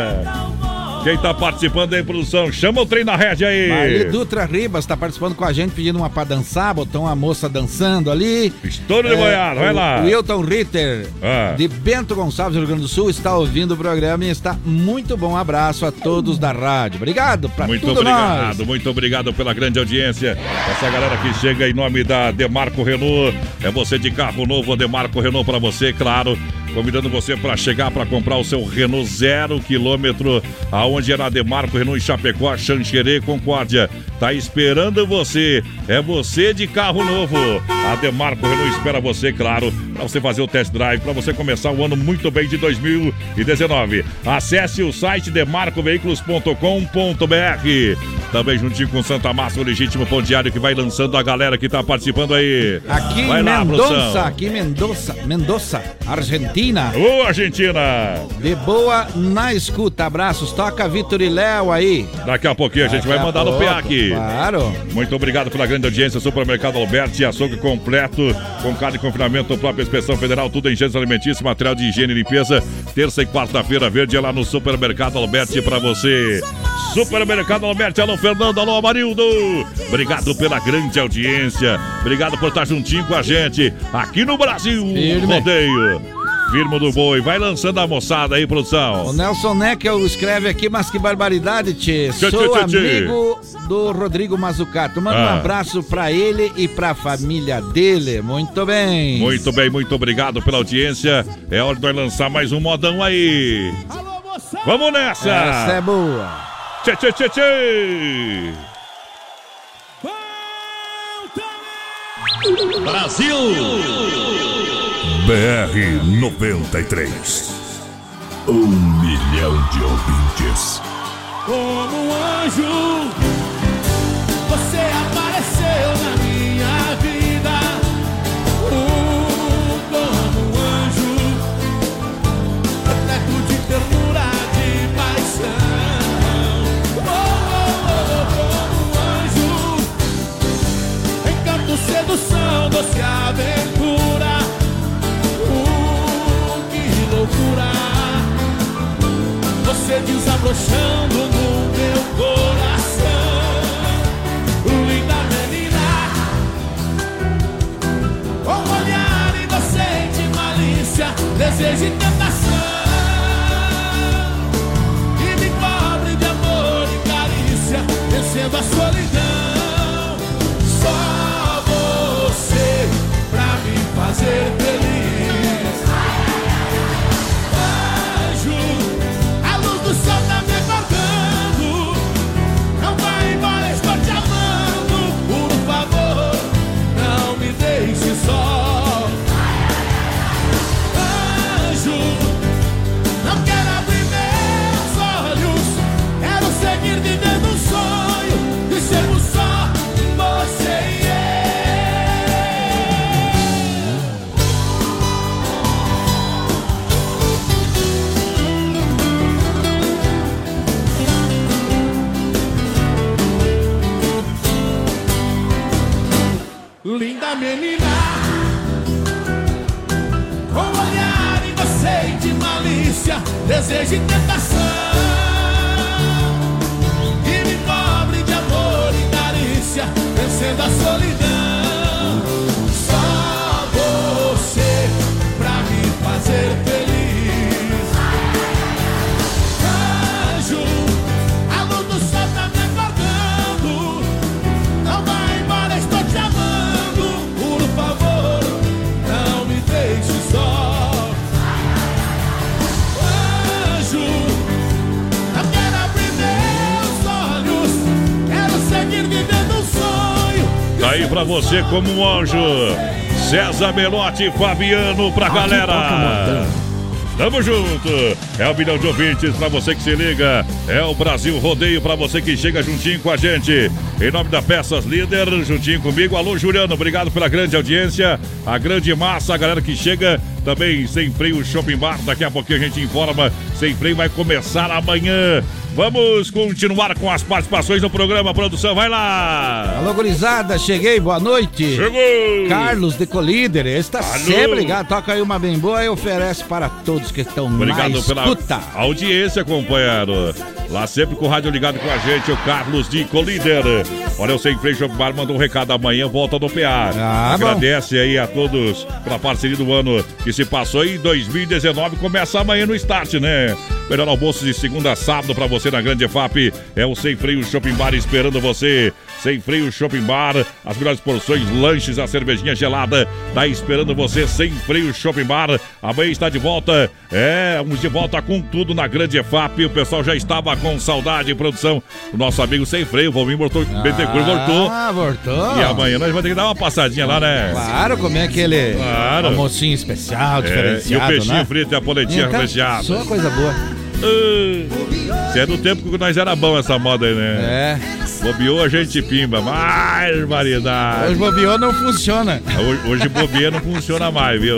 Quem tá participando aí, produção? Chama o trem na rede aí. Marli Dutra Ribas tá participando com a gente, pedindo uma pra dançar, botou uma moça dançando ali. Estouro de boiada, vai lá. O Ritter, Ah. de Bento Gonçalves, Rio Grande do Sul, está ouvindo o programa e está muito bom. Abraço a todos da rádio. Obrigado pra Muito obrigado, nós. muito obrigado pela grande audiência. Essa galera que chega em nome da Demarco Renault. É você de carro novo, a Demarco Renault para você, claro. Convidando você para chegar para comprar o seu Renault zero quilômetro, aonde era a Demarco Renault em Chapecó, Xanxerê, Concórdia. Tá esperando você. É você de carro novo. A Demarco Renault espera você, claro, para você fazer o test drive, para você começar o ano muito bem de 2019. Acesse o site demarcoveículos.com.br. Também juntinho com Santa Massa, o legítimo pão diário que vai lançando a galera que tá participando aí. Aqui vai lá, Mendonça, aqui Mendonça, Mendonça, Argentina. Ô, Argentina! De boa na escuta. Abraços. Toca Vitor e Léo aí. Daqui a pouquinho a gente Daqui vai mandar no pouco, PA aqui. Claro. Muito obrigado pela grande audiência. Supermercado Alberti, açougue completo, com carne de confinamento, própria inspeção federal, tudo em gêneros alimentícios, material de higiene e limpeza. Terça e quarta-feira verde é lá no Supermercado Alberti pra você. Supermercado Alberti, alô Fernando, alô Amarildo. Obrigado pela grande audiência. Obrigado por estar juntinho com a gente aqui no Brasil. Firme. Rodeio. Firmo do Boi. Vai lançando a moçada aí, O produção. Nelson Neckel escreve aqui, mas que barbaridade, tchê. Tchê, Sou tchê, tchê, tchê. amigo do Rodrigo Mazucato. Manda um Ah. abraço pra ele e pra família dele. Muito bem. Muito bem, muito obrigado pela audiência. É hora de nós lançar mais um modão aí. Alô, Vamos nessa! Essa é boa. Tchê, tchê, tchê, tchê! Brasil! BR 93. Um milhão de ouvintes. Como um anjo, você apareceu na minha vida. Uh, como um anjo, repleto de ternura, de paixão. Oh, oh, oh, como um anjo, encanto, sedução, doce aventura. Desabrochando no meu coração. Linda menina Com um olhar inocente, malícia Desejo e tentação Desejo e tentação. E me cobre de amor e carícia Vencendo a solidão pra você como um anjo. César Melotti Fabiano pra galera. Tamo junto. É o milhão de ouvintes pra você que se liga. É o Brasil Rodeio pra você que chega juntinho com a gente. Em nome da Peças Líder, juntinho comigo. Alô, Juliano, obrigado pela grande audiência. A grande massa, a galera que chega. Também sem freio Shopping Bar. Daqui a pouquinho a gente informa. Sem freio vai começar amanhã. Vamos continuar com as participações no programa. Produção, vai lá. Alô, gurizada, cheguei, boa noite. Chegou. Carlos de Colíder, tá Alô. sempre ligado, toca aí uma bem boa e oferece para todos que estão na Obrigado pela escuta. audiência, companheiro. Lá sempre com o rádio ligado com a gente, o Carlos de Colíder. Olha, o Sem Freio Shop Bar mandou um recado amanhã, volta no PA. Ah, bom. Agradece aí a todos pela parceria do ano que se passou e 2019 começa amanhã no start, né? Melhor almoço de segunda a sábado pra você na Grande EFAP. É o Sem Freio Shopping Bar esperando você. Sem Freio Shopping Bar, as melhores porções, lanches, a cervejinha gelada. Tá esperando você, Sem Freio Shopping Bar. Amanhã está de volta. É, vamos de volta com tudo na Grande EFAP. O pessoal já estava com saudade, produção. O nosso amigo Sem Freio, o Valmir voltou, Betecur voltou. Ah, voltou. E amanhã nós vamos ter que dar uma passadinha lá, né? Claro, comer aquele Claro. almocinho especial, É, e o diferenciado, peixinho né? frito e a poletinha recheada. Só coisa boa. É do tempo que nós era bom essa moda aí, né? É. Bobeou a gente pimba. Mais variedade. Hoje bobeou não funciona. Hoje, hoje bobeia não funciona mais, viu?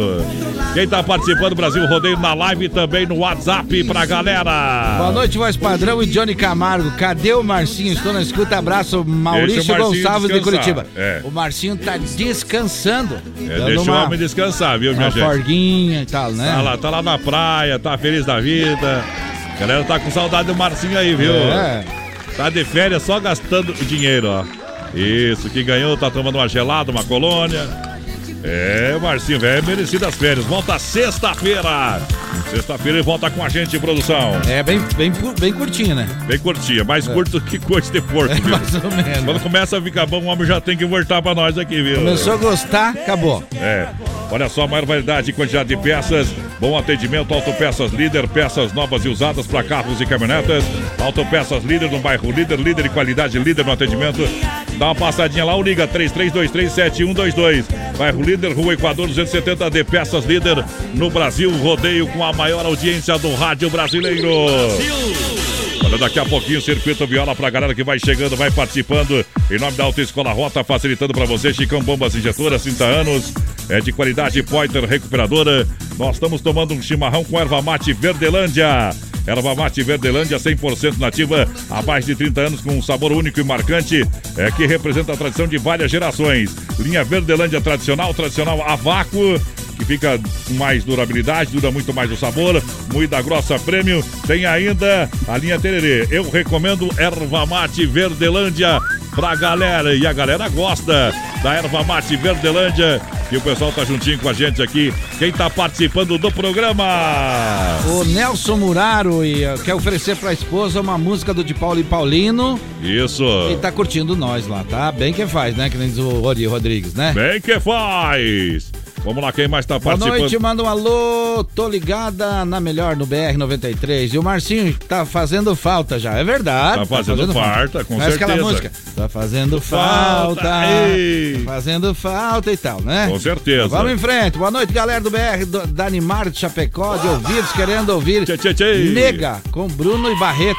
Quem tá participando do Brasil Rodeio na live e também no WhatsApp pra galera. Boa noite, voz padrão e Johnny Camargo. Cadê o Marcinho? Estou na escuta. Abraço, Maurício o Marcinho Gonçalves de descansar. Curitiba. É. O Marcinho tá descansando. É, deixa o uma, homem descansar, viu, minha uma gente? forguinha e tal, né? Tá lá, tá lá na praia, tá feliz da vida. A galera tá com saudade do Marcinho aí, viu? É. Tá de férias só gastando dinheiro, ó. Isso, que ganhou, tá tomando uma gelada, uma colônia. É, Marcinho, velho, merecido as férias. Volta sexta-feira. Sexta-feira ele volta com a gente, produção. É bem, bem, bem curtinho, né? Bem curtinha, mais curto que coisa de porco, viu? Mais ou menos. Quando começa a ficar bom, o homem já tem que voltar pra nós aqui, viu? Começou a gostar, acabou. É. Olha só, maior variedade e quantidade de peças. Bom atendimento, Autopeças Líder, peças novas e usadas para carros e caminhonetas. Autopeças Líder no bairro Líder, líder de qualidade, líder no atendimento. Dá uma passadinha lá ou liga 33237122. Bairro Líder, Rua Equador 270D, peças Líder no Brasil, rodeio com a maior audiência do rádio brasileiro. Olha, daqui a pouquinho, Circuito Viola pra galera que vai chegando, vai participando. Em nome da Autoescola Rota, facilitando para você, Chicão Bombas Injetoras, 30 anos. É de qualidade Poiter Recuperadora. Nós estamos tomando um chimarrão com erva mate Verdelândia. Erva mate Verdelândia 100% nativa, há mais de 30 anos com um sabor único e marcante, é que representa a tradição de várias gerações. Linha Verdelândia tradicional, tradicional a vácuo, que fica com mais durabilidade, dura muito mais o sabor. Moída grossa prêmio. Tem ainda a linha Tererê. Eu recomendo erva mate Verdelândia pra galera. E a galera gosta da erva mate Verdelândia. E o pessoal tá juntinho com a gente aqui. Quem tá participando do programa? O Nelson Muraro e uh, quer oferecer pra esposa uma música do de Paulo e Paulino. Isso. E tá curtindo nós lá, tá? Bem que faz, né? Que nem diz o Rodrigues, né? Bem que faz. Vamos lá, quem mais tá Boa participando? noite, manda um alô. Tô ligada na melhor no BR-93. E o Marcinho tá fazendo falta já. É verdade. Tá fazendo falta, com Faz aquela certeza. música. Tá fazendo Falta, falta. Tá fazendo falta e tal, né? Com certeza. Vamos em frente. Boa noite, galera do BR, do, da Animar de Chapecó, de ouvidos, querendo ouvir. Tchê, tchê, tchê. Nega, com Bruno e Barreto.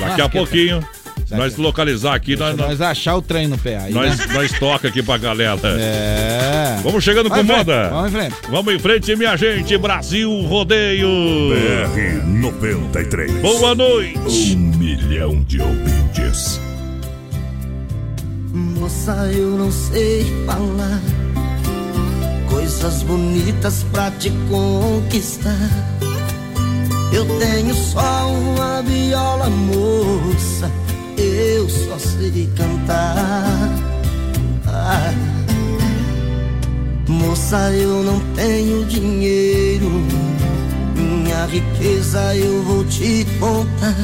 Daqui Nossa, a pouquinho, nós localizar aqui, nós, nós achar o trem no pé aí, nós, né? nós toca aqui pra galera. É. Vamos chegando Vai com frente, moda. Vamos em frente. Vamos em frente, minha gente. Brasil Rodeio. BR 93. Boa noite. Um milhão de ouvintes. Moça, eu não sei falar coisas bonitas pra te conquistar. Eu tenho só uma viola, moça, eu só sei cantar. Ah. Moça, eu não tenho dinheiro, minha riqueza eu vou te contar.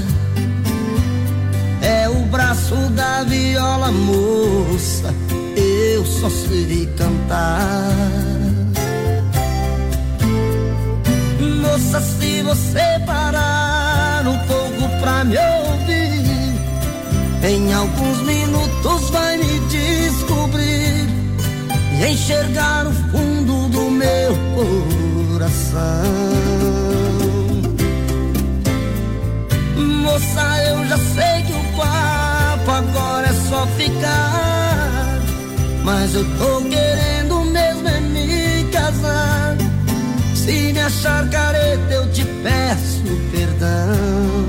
É o braço da viola, moça. Eu só sei cantar. Moça, se você parar um pouco pra me ouvir, em alguns minutos vai me descobrir enxergar o fundo do meu coração. Moça, eu já sei que o papo agora é só ficar. Mas eu tô querendo mesmo é me casar. Se me achar careta, eu te peço perdão.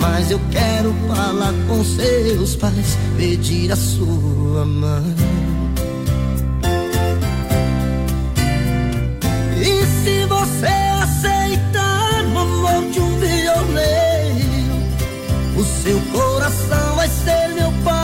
Mas eu quero falar com seus pais, pedir a sua mão. E se você aceitar o amor de um violeiro, o seu coração vai ser meu paradeiro.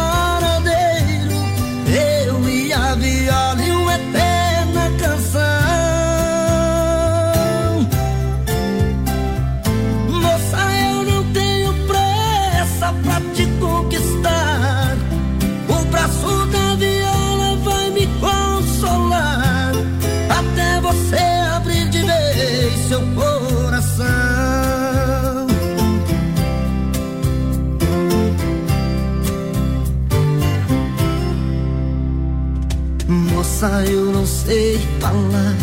Moça, eu não sei falar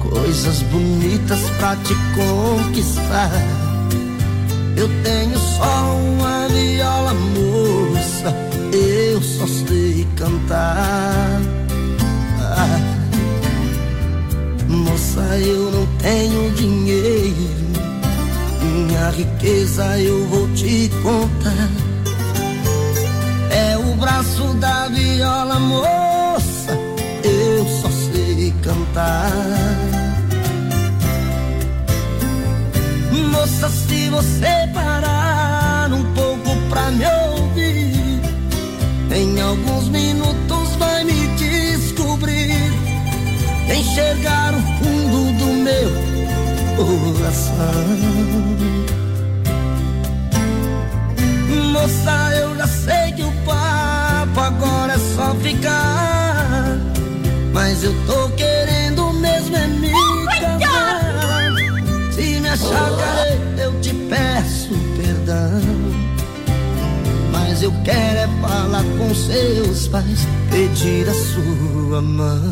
coisas bonitas pra te conquistar. Eu tenho só uma viola, moça, eu só sei cantar. Moça, eu não tenho dinheiro, minha riqueza eu vou te contar. É o braço da viola, moça, sei cantar. Moça, se você parar um pouco pra me ouvir, em alguns minutos vai me descobrir, enxergar o fundo do meu coração. Moça, eu já sei que o papo agora é só ficar. Mas eu tô querendo mesmo é me casar. Se me achar eu te peço perdão. Mas eu quero é falar com seus pais, pedir a sua mão.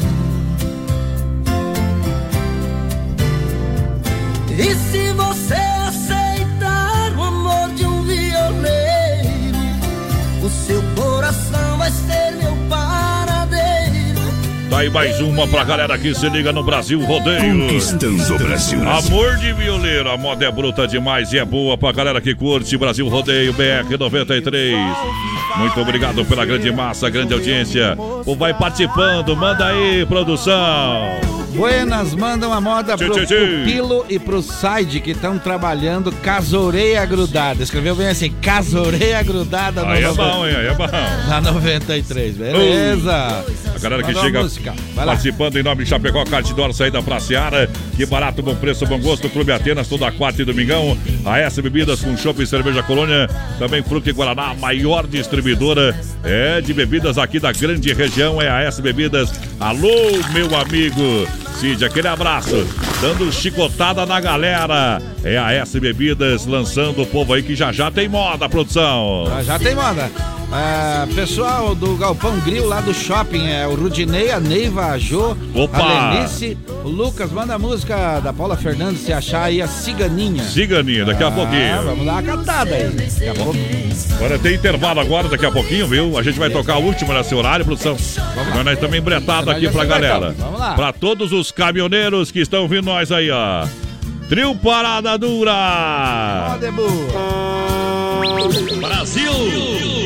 E se você aceitar o amor de um violeiro, o seu coração vai ser. Tá aí mais uma pra galera que se liga no Brasil Rodeio. Conquistando o Brasil. Amor de violeiro, a moda é bruta demais e é boa pra galera que curte Brasil Rodeio BR 93. Muito obrigado pela grande massa, grande audiência. O vai participando, manda aí, produção. Buenas, mandam a moda Tchê, pro tchê, tchê. Pupilo e pro Side que estão trabalhando casoreia grudada. Escreveu bem assim, casoreia grudada Aí é no bom, hein? Aí é bom. na 93, beleza? A galera que Mandou chega música. Participando em nome de Chapecó, Cartidor, saída pra Seara. Que barato, bom preço, bom gosto. Clube Atenas, toda quarta e domingão. A S Bebidas com chopp e cerveja colônia. Também Fruta e Guaraná, a maior distribuidora é de bebidas aqui da grande região. É a S Bebidas. Alô, meu amigo. Cid, aquele abraço. Dando chicotada na galera. É a S Bebidas lançando o povo aí que já já tem moda, produção. Já, já tem moda. Ah, pessoal do Galpão Grill lá do shopping, é o Rudinei, a Neiva, a Jô, Opa! a Lenice, o Lucas, manda a música da Paula Fernandes se achar aí a Ciganinha. Siganinha, daqui a Ah, pouquinho. vamos dar uma catada aí. Daqui a pouco. Agora tem intervalo agora, daqui a pouquinho, viu? A gente vai tocar a última nesse horário, produção. Agora nós estamos embretados aqui pra galera. Vamos lá. Pra todos os caminhoneiros que estão vindo nós aí, ó. Trio Parada Dura. Boa. Brasil!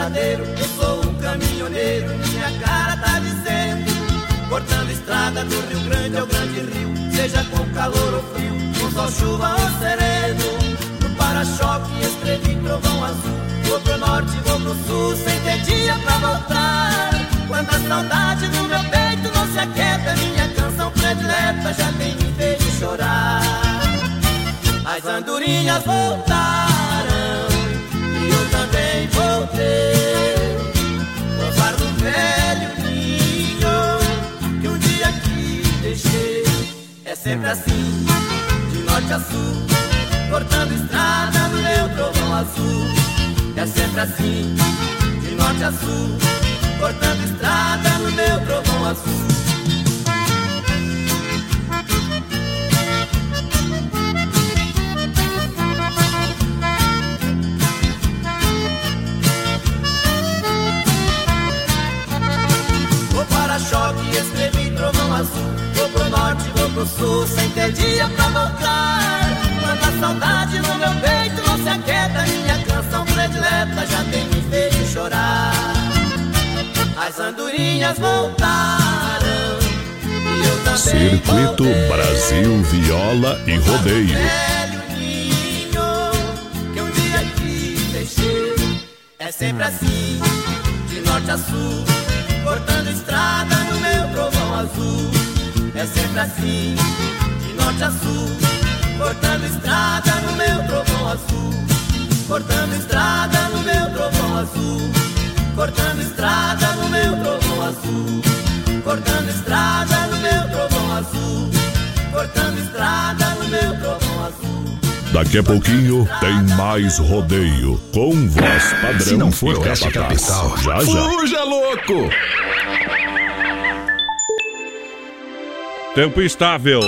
Estradeiro, eu sou um caminhoneiro, minha cara tá dizendo. Cortando estrada do Rio Grande ao Grande Rio, seja com calor ou frio, com sol, chuva ou sereno. No para-choque escrevi trovão azul, vou pro norte, vou pro sul, sem ter dia pra voltar. Quando a saudade no meu peito não se aquieta, minha canção predileta já tem me feito chorar. As andorinhas voltaram eu também voltei. Provar do velho ninho que um dia aqui deixei. É sempre assim, de norte a sul, cortando estrada no meu trovão azul. É sempre assim, de norte a sul, cortando estrada no meu trovão azul. Vou pro norte, vou pro sul, sem ter dia pra voltar. Quando a saudade no meu peito não se aquieta, minha canção predileta já tem me feito chorar. As andorinhas voltaram e eu também Circuito voltei. Brasil Viola e Rodeio. Velho ninho que um dia deixei. É sempre assim, de norte a sul, cortando estrada azul. É sempre assim, de norte a sul, cortando estrada no meu trovão azul. Cortando estrada no meu trovão azul. Cortando estrada no meu trovão azul. Cortando estrada no meu trovão azul. Cortando estrada no meu trovão azul. Daqui a pouquinho tem mais rodeio com voz padrão Se não for e capataz. Capital, Já já. fuja louco! Tempo estável.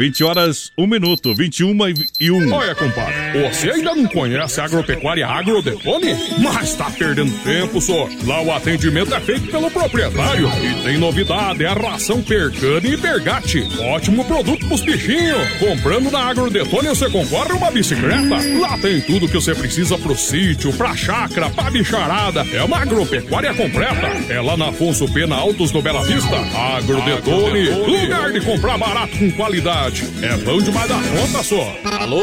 20 horas, 1 minuto, 21 e 1. Olha, compadre, você ainda não conhece a agropecuária Agrodetone? Mas tá perdendo tempo, só. Lá o atendimento é feito pelo proprietário. E tem novidade, é a ração Percane e Pergate. Ótimo produto pros bichinhos. Comprando na Agrodetone você concorre uma bicicleta. Lá tem tudo que você precisa pro sítio, pra chácara, pra bicharada. É uma agropecuária completa. É lá na Afonso Pena Altos do Bela Vista. Agrodetone, lugar de comprar barato com qualidade. É bom demais da conta, só. Alô,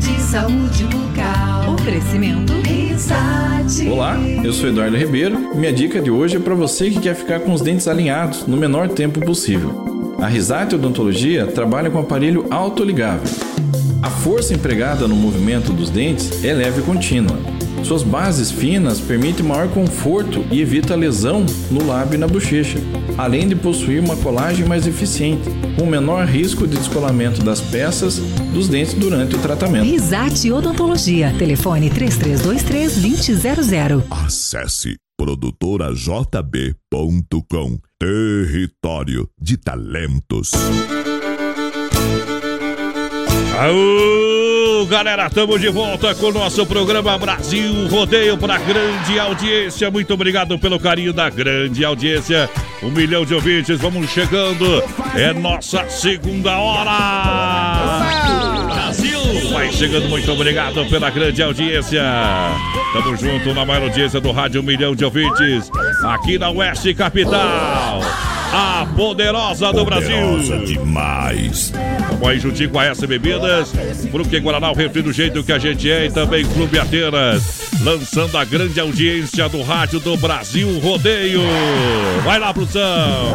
De saúde bucal. Oferecimento Risate. Olá, eu sou Eduardo Ribeiro. Minha dica de hoje é para você que quer ficar com os dentes alinhados no menor tempo possível. A Risate Odontologia trabalha com aparelho autoligável. A força empregada no movimento dos dentes é leve e contínua. Suas bases finas permitem maior conforto e evita lesão no lábio e na bochecha, além de possuir uma colagem mais eficiente, com menor risco de descolamento das peças dos dentes durante o tratamento. Risate Odontologia. Telefone 3323-2000. Acesse produtorajb.com Território de Talentos. Aô, galera, estamos de volta com o nosso programa Brasil Rodeio para grande audiência. Muito obrigado pelo carinho da grande audiência. Um milhão de ouvintes, vamos chegando. É nossa segunda hora. Brasil! Vai chegando, muito obrigado pela grande audiência. Tamo junto na maior audiência do Rádio Um Milhão de Ouvintes, aqui na Oeste Capital. A poderosa do Brasil. Demais. Vamos aí juntinho com a S Bebidas, Fruque Guaraná, o refri do jeito que a gente é e também Clube Ateiras, lançando a grande audiência do rádio do Brasil Rodeio. Vai lá, produção.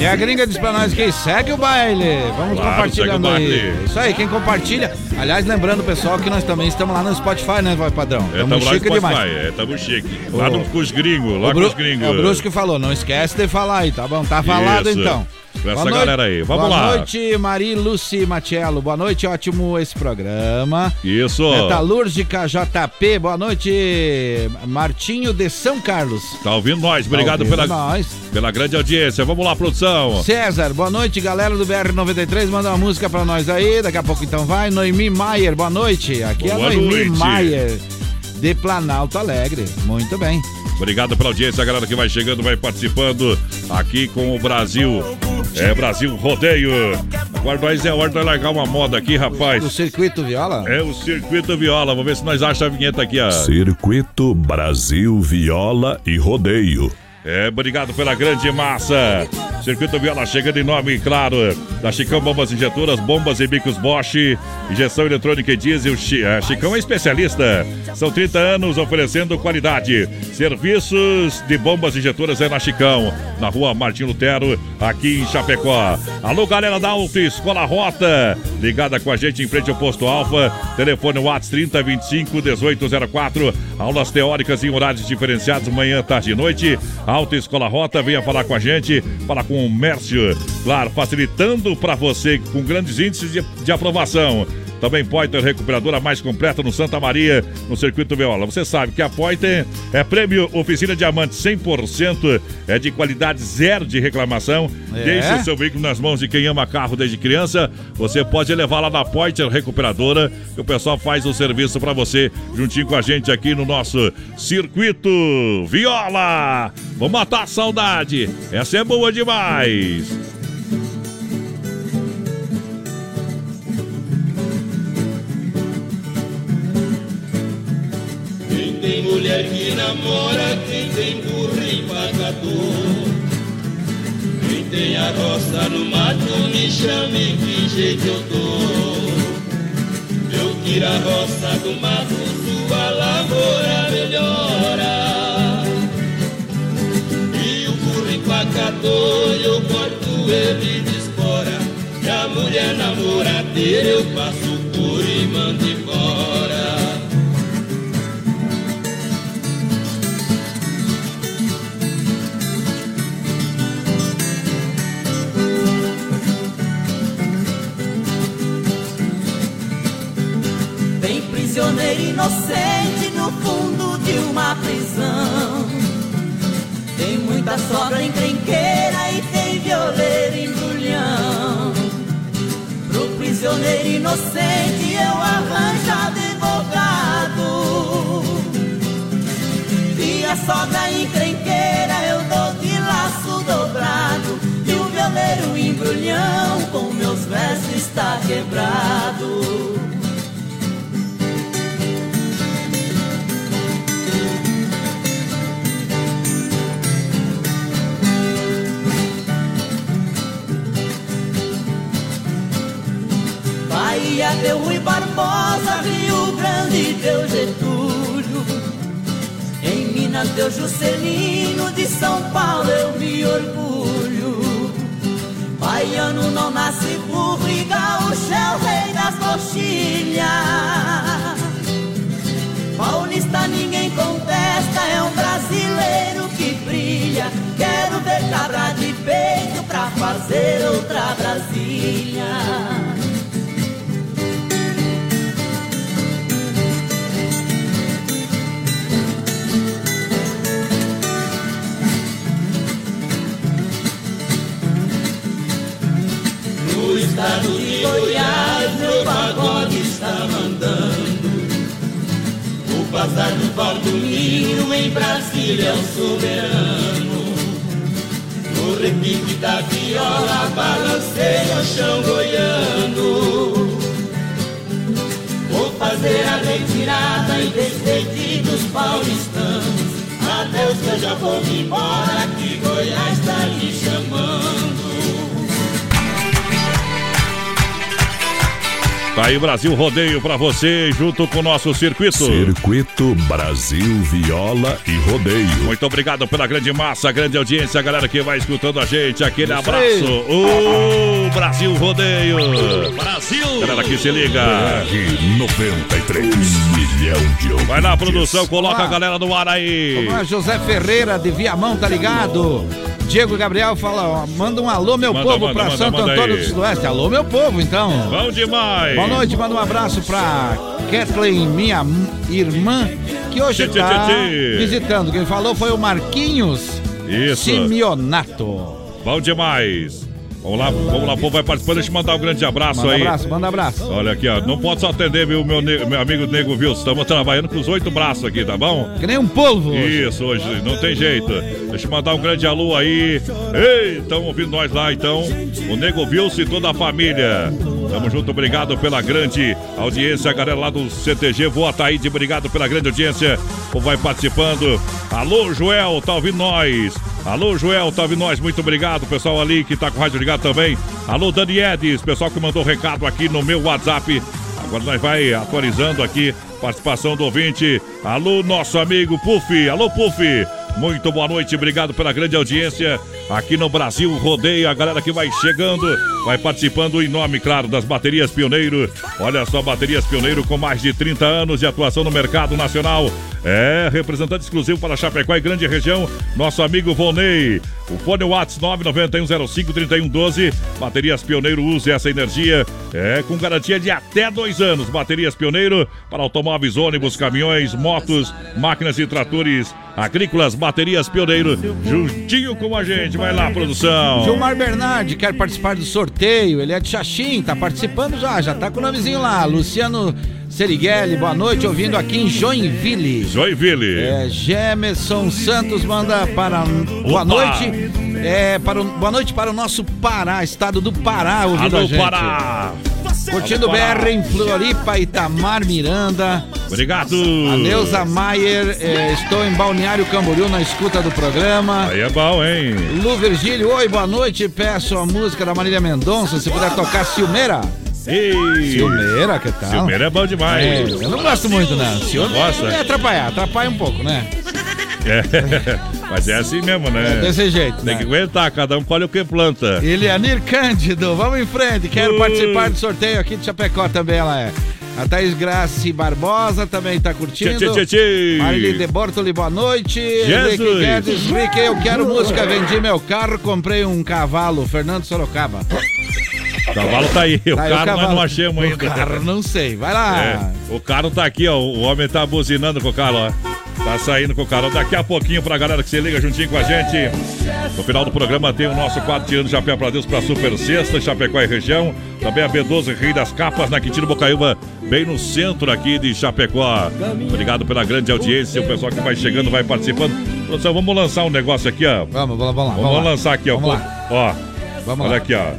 E a gringa diz pra nós que segue o baile. Vamos Claro, compartilhando o aí. baile. Isso aí, quem compartilha. Aliás, lembrando, pessoal, que nós também estamos lá no Spotify, né, vai padrão? É, no chique Spotify, demais. é, tamo chique. Lá no, com os gringos, lá O com Bru- os gringos. É o Bruce que falou, não esquece de falar aí, tá bom? Tá falado Isso. então. Com essa Boa noite. galera aí. Vamos Boa lá. noite, Mari Luci Matiello. Boa noite, ótimo esse programa. Isso. Metalúrgica JP, boa noite, Martinho de São Carlos. Tá ouvindo nós? Obrigado ouvindo pela, nós. pela grande audiência. Vamos lá, produção. César, boa noite, galera do BR93. Manda uma música pra nós aí. Daqui a pouco então vai. Noemi Maier, boa noite. Aqui é a Boa Noemi noite. Maier, de Planalto Alegre. Muito bem. Obrigado pela audiência, a galera que vai chegando, vai participando aqui com o Brasil. É Brasil Rodeio. Agora nós é hora de largar uma moda aqui, rapaz. O Circuito Viola? É o Circuito Viola. Vamos ver se nós achamos a vinheta aqui, ó. Circuito Brasil Viola e Rodeio. É, obrigado pela grande massa. Circuito Viola chegando em nome, claro, da Chicão Bombas Injetoras, Bombas e Bicos Bosch, injeção eletrônica e diesel. Chi- é, Chicão é especialista. São 30 anos oferecendo qualidade. Serviços de bombas injetoras é na Chicão, na rua Martim Lutero, aqui em Chapecó. Alô, galera da Auto Escola Rota, ligada com a gente em frente ao posto Alfa. Telefone WhatsApp 3025 1804. Aulas teóricas em horários diferenciados, manhã, tarde e noite. Auto Escola Rota, venha falar com a gente, falar com o Mércio. Claro, facilitando para você com grandes índices de, de aprovação. Também Pointer Recuperadora mais completa no Santa Maria, no Circuito Viola. Você sabe que a Pointer é prêmio Oficina Diamante 100%, é de qualidade zero de reclamação. É? Deixe o seu veículo nas mãos de quem ama carro desde criança. Você pode levar lá na Pointer Recuperadora, que o pessoal faz o serviço para você, juntinho com a gente aqui no nosso Circuito Viola. Vamos matar a saudade. Essa é boa demais. Tem mulher que namora, quem tem burro empacador. Quem tem a roça no mato, me chame que jeito eu dou. Eu tiro a roça do mato, sua lavoura melhora. E o burro empacador, eu corto ele de espora. E a mulher namoradeira, eu passo por e mando prisioneiro inocente no fundo de uma prisão. Tem muita sogra encrenqueira e tem violeiro embrulhão. Pro prisioneiro inocente, eu arranjo advogado. E a sogra encrenqueira, eu dou de laço dobrado. E o violeiro embrulhão, com meus versos está quebrado. Bahia deu Rui Barbosa, Rio Grande deu Getúlio. Em Minas deu Juscelino, de São Paulo eu me orgulho. Baiano não nasce burro e gaúcho é rei das coxilhas. Paulista ninguém contesta, é um brasileiro que brilha. Quero ver cabra de peito pra fazer outra Brasília. Estado de Goiás, meu pagode está mandando. O passar do Valdomiro em Brasília é o soberano. No repique da viola, balanceia o chão goiano. Vou fazer a retirada e despedir dos paulistanos. Adeus que eu já vou embora, que Goiás está me chamando. Tá aí Brasil Rodeio pra você, junto com o nosso circuito. Circuito Brasil Viola e Rodeio. Muito obrigado pela grande massa, grande audiência, a galera que vai escutando a gente. Aquele Isso abraço. aí. O Brasil Rodeio. Brasil. Galera que se liga. BR 93. Um milhão de ouvintes. Vai lá, produção, coloca Olá. a galera no ar aí. José Ferreira de Viamão, tá ligado? Diego Gabriel fala, ó, manda um alô, meu Manda, povo, manda, pra manda, Santo Antônio do Sudoeste. Alô, meu povo, então. Bom demais. Boa noite, manda um abraço pra Kathleen, minha irmã, que hoje Tchê, tchê, tá tchê, tchê. visitando. Quem falou foi o Marquinhos Isso. Simeonato. Bom demais. Vamos lá, vamos lá, povo vai participando. Deixa eu mandar um grande abraço Manda aí. abraço, manda abraço. Olha aqui, ó. Não pode só atender, viu, meu, meu amigo Nego Wilson. Estamos trabalhando com os oito braços aqui, tá bom? Que nem um polvo. hoje. Isso, hoje, não tem jeito. Deixa eu mandar um grande alô aí. Ei, estão ouvindo nós lá, então. O Nego Wilson e toda a família. Tamo junto, obrigado pela grande audiência, a galera lá do CTG. Vou Ataíde, obrigado pela grande audiência. O povo vai participando. Alô, Joel, tá ouvindo nós? Alô, Joel, tá ouvindo nós? Muito obrigado, pessoal ali que tá com o rádio ligado também. Alô, Dani Edes, pessoal que mandou recado aqui no meu WhatsApp. Agora nós vai atualizando aqui participação do ouvinte. Alô, nosso amigo Puff. Alô, Puff. Muito boa noite, obrigado pela grande audiência aqui no Brasil Rodeio. A galera que vai chegando, vai participando em nome, claro, das baterias Pioneiro. Olha só, baterias Pioneiro com mais de 30 anos de atuação no mercado nacional. É, representante exclusivo para Chapecó e grande região, nosso amigo Vonei. O fone Whats 991053112. Baterias Pioneiro, use essa energia. É, com garantia de até dois anos. Baterias Pioneiro para automóveis, ônibus, caminhões, motos, máquinas e tratores agrícolas. Baterias Pioneiro, juntinho com a gente. Vai lá, produção. Gilmar Bernardi quer participar do sorteio. Ele é de Xaxim, tá participando já, já tá com o nomezinho lá. Luciano Serigueli, boa noite, ouvindo aqui em Joinville. Joinville. É, Gemerson Santos manda para. Boa Opa! noite. É, para o- boa noite para o nosso Pará, estado do Pará, ouvindo Alô, a gente. Pará. Curtindo. BR em Floripa, Itamar Miranda. Obrigado. A Neuza Maier, é, estou em Balneário Camboriú na escuta do programa. Aí é bom, hein? Lu Virgílio, oi, boa noite. Peço a música da Marília Mendonça, se puder tocar Ciumeira. Ciumeira, que tal? Ciumeira é bom demais. É, eu não gosto muito, não. Ciúme gosta? é atrapalhar, atrapalha um pouco, né? É, mas é assim mesmo, né? É desse jeito, Tem né? que aguentar, cada um colhe o que planta. Elianir Cândido, vamos em frente. Quero participar do sorteio aqui de Chapecó também, ela é. A Thaís Graci Barbosa também tá curtindo. Tchê, tchê, tchê. Marília de Bortoli, boa noite. Jesus. Rick Guedes, Rick, eu quero música. Vendi meu carro, comprei um cavalo. Fernando Sorocaba. O cavalo tá aí, o Tá aí carro nós cavalo. não achamos O ainda. carro não sei, vai lá. É, o carro tá aqui, ó. O homem tá buzinando com o carro, ó. Tá saindo com o carro. Daqui a pouquinho pra galera que se liga juntinho com a gente. No final do programa tem o nosso quadro tirando chapéu pra Deus pra Super Sexta, Chapecó e região. Também a B12 Rei das Capas na Quintino Bocaiúva, bem no centro aqui de Chapecó. Obrigado pela grande audiência, o pessoal que vai chegando, vai participando. Produção, vamos lançar um negócio aqui, ó. Vamos, vamos, vamos lá. Vamos, Vamos, lançar aqui, ó. Vamos lá. Ó, Vamos olha lá. aqui, ó.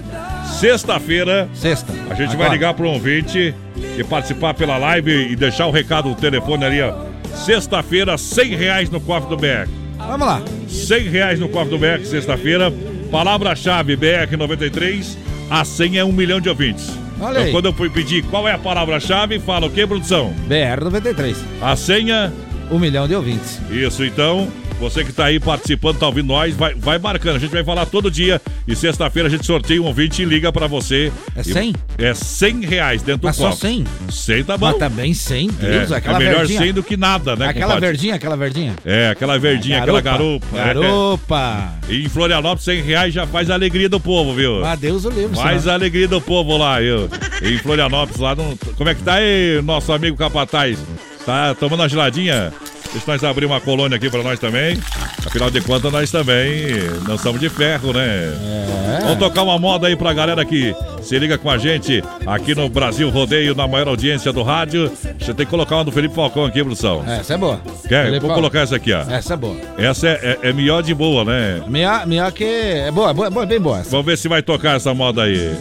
Sexta-feira, Sexta. a gente Agora. vai ligar para um ouvinte e participar pela live e deixar o recado, o telefone ali, ó. Sexta-feira, 100 reais no cofre do BR. Vamos lá. 100 reais no cofre do BR, sexta-feira. Palavra-chave BR93. A senha é um milhão de ouvintes. Olha então, quando eu fui pedir qual é a palavra-chave, fala o que, produção? BR93. A senha. Um milhão de ouvintes. Isso, então. Você que tá aí participando, tá ouvindo nós, vai, vai marcando. A gente vai falar todo dia. E sexta-feira a gente sorteia um ouvinte e liga pra você. É E- 100? É 100 reais dentro Mas do só cofre. 100? 100 tá bom. Mas também 100, Deus, é, aquela é melhor verdinha. 100 do que nada, né, Aquela compadre? verdinha, aquela verdinha. É, aquela verdinha, aquela garupa. Garupa. É. E em Florianópolis, 100 reais já faz a alegria do povo, viu? Ah, Deus o livre. Faz senão- a alegria do povo lá, viu? Em Florianópolis, lá no... Como é que tá aí, nosso amigo Capataz? Tá tomando uma geladinha? Deixa nós abrir uma colônia aqui pra nós também. Afinal de contas, nós também não somos de ferro, né? É. Vamos tocar uma moda aí pra galera que se liga com a gente aqui no Brasil Rodeio, na maior audiência do rádio. Você tem que colocar uma do Felipe Falcão aqui, produção. Essa é boa. Quer? Felipe Vou Falcão. colocar essa aqui, ó. Essa é boa. Essa é, é, é melhor de boa, né? Minha, minha que é boa, boa, boa, bem boa. essa. Vamos ver se vai tocar essa moda aí.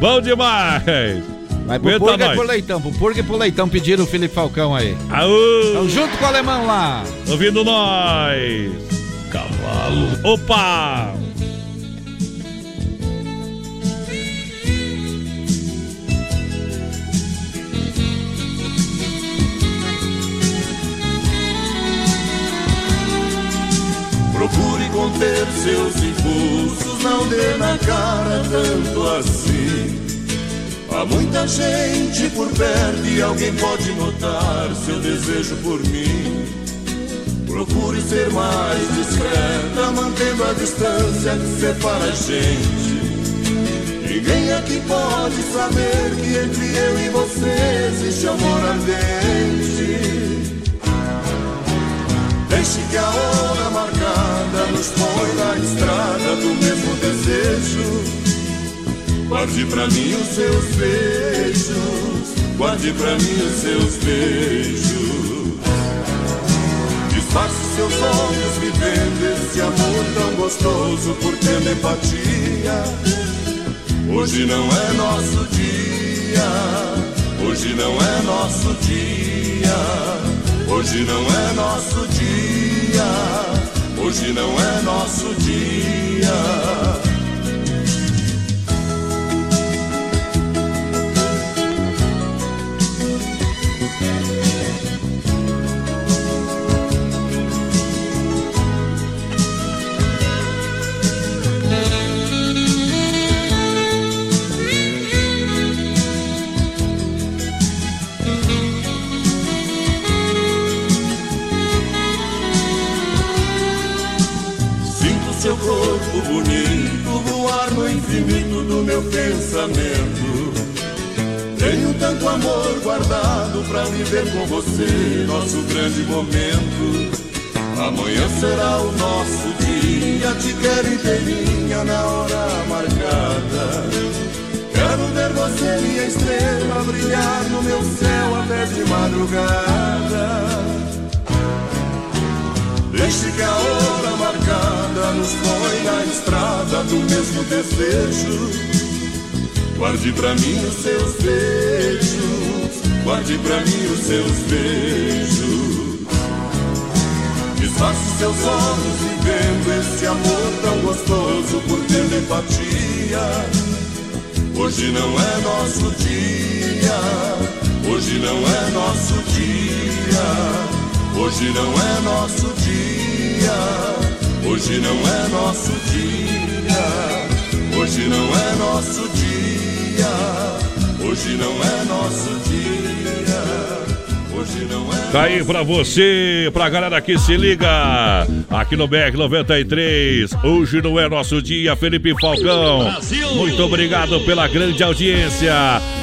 Bom demais! Vai pro e nós. pro Leitão. Pro Purga e pro Leitão pediram o Felipe Falcão aí. Aô! Então, junto com o alemão lá. Ouvindo nós! Cavalo! Opa! Procure conter seus impulsos, não dê na cara tanto assim. Há muita gente por perto e alguém pode notar seu desejo por mim. Procure ser mais discreta, mantendo a distância que separa a gente. Ninguém aqui pode saber que entre eu e você existe amor ardente. Deixe que a hora marcada nos põe na estrada do mesmo desejo. Guarde pra mim os seus beijos, guarde pra mim os seus beijos. Disfarce seus olhos vivendo esse amor tão gostoso por ter empatia. Hoje não é nosso dia, hoje não é nosso dia, hoje não é nosso dia, hoje não é nosso dia. Seu corpo bonito voar no infinito do meu pensamento. Tenho tanto amor guardado pra viver com você nosso grande momento. Amanhã será o nosso dia, te quero inteirinha na hora marcada. Quero ver você, minha estrela, brilhar no meu céu até de madrugada. Deixe que a põe na estrada do mesmo desejo. Guarde pra mim os seus beijos, guarde pra mim os seus beijos. Disfarce seus olhos vivendo esse amor tão gostoso por ter empatia. Hoje não é nosso dia, hoje não é nosso dia. Hoje não é nosso dia, hoje não é nosso dia, hoje não é nosso dia, hoje não é nosso dia, Tá aí pra você, pra galera que se liga aqui no BR 93. Hoje não é nosso dia, Felipe Falcão. Muito obrigado pela grande audiência.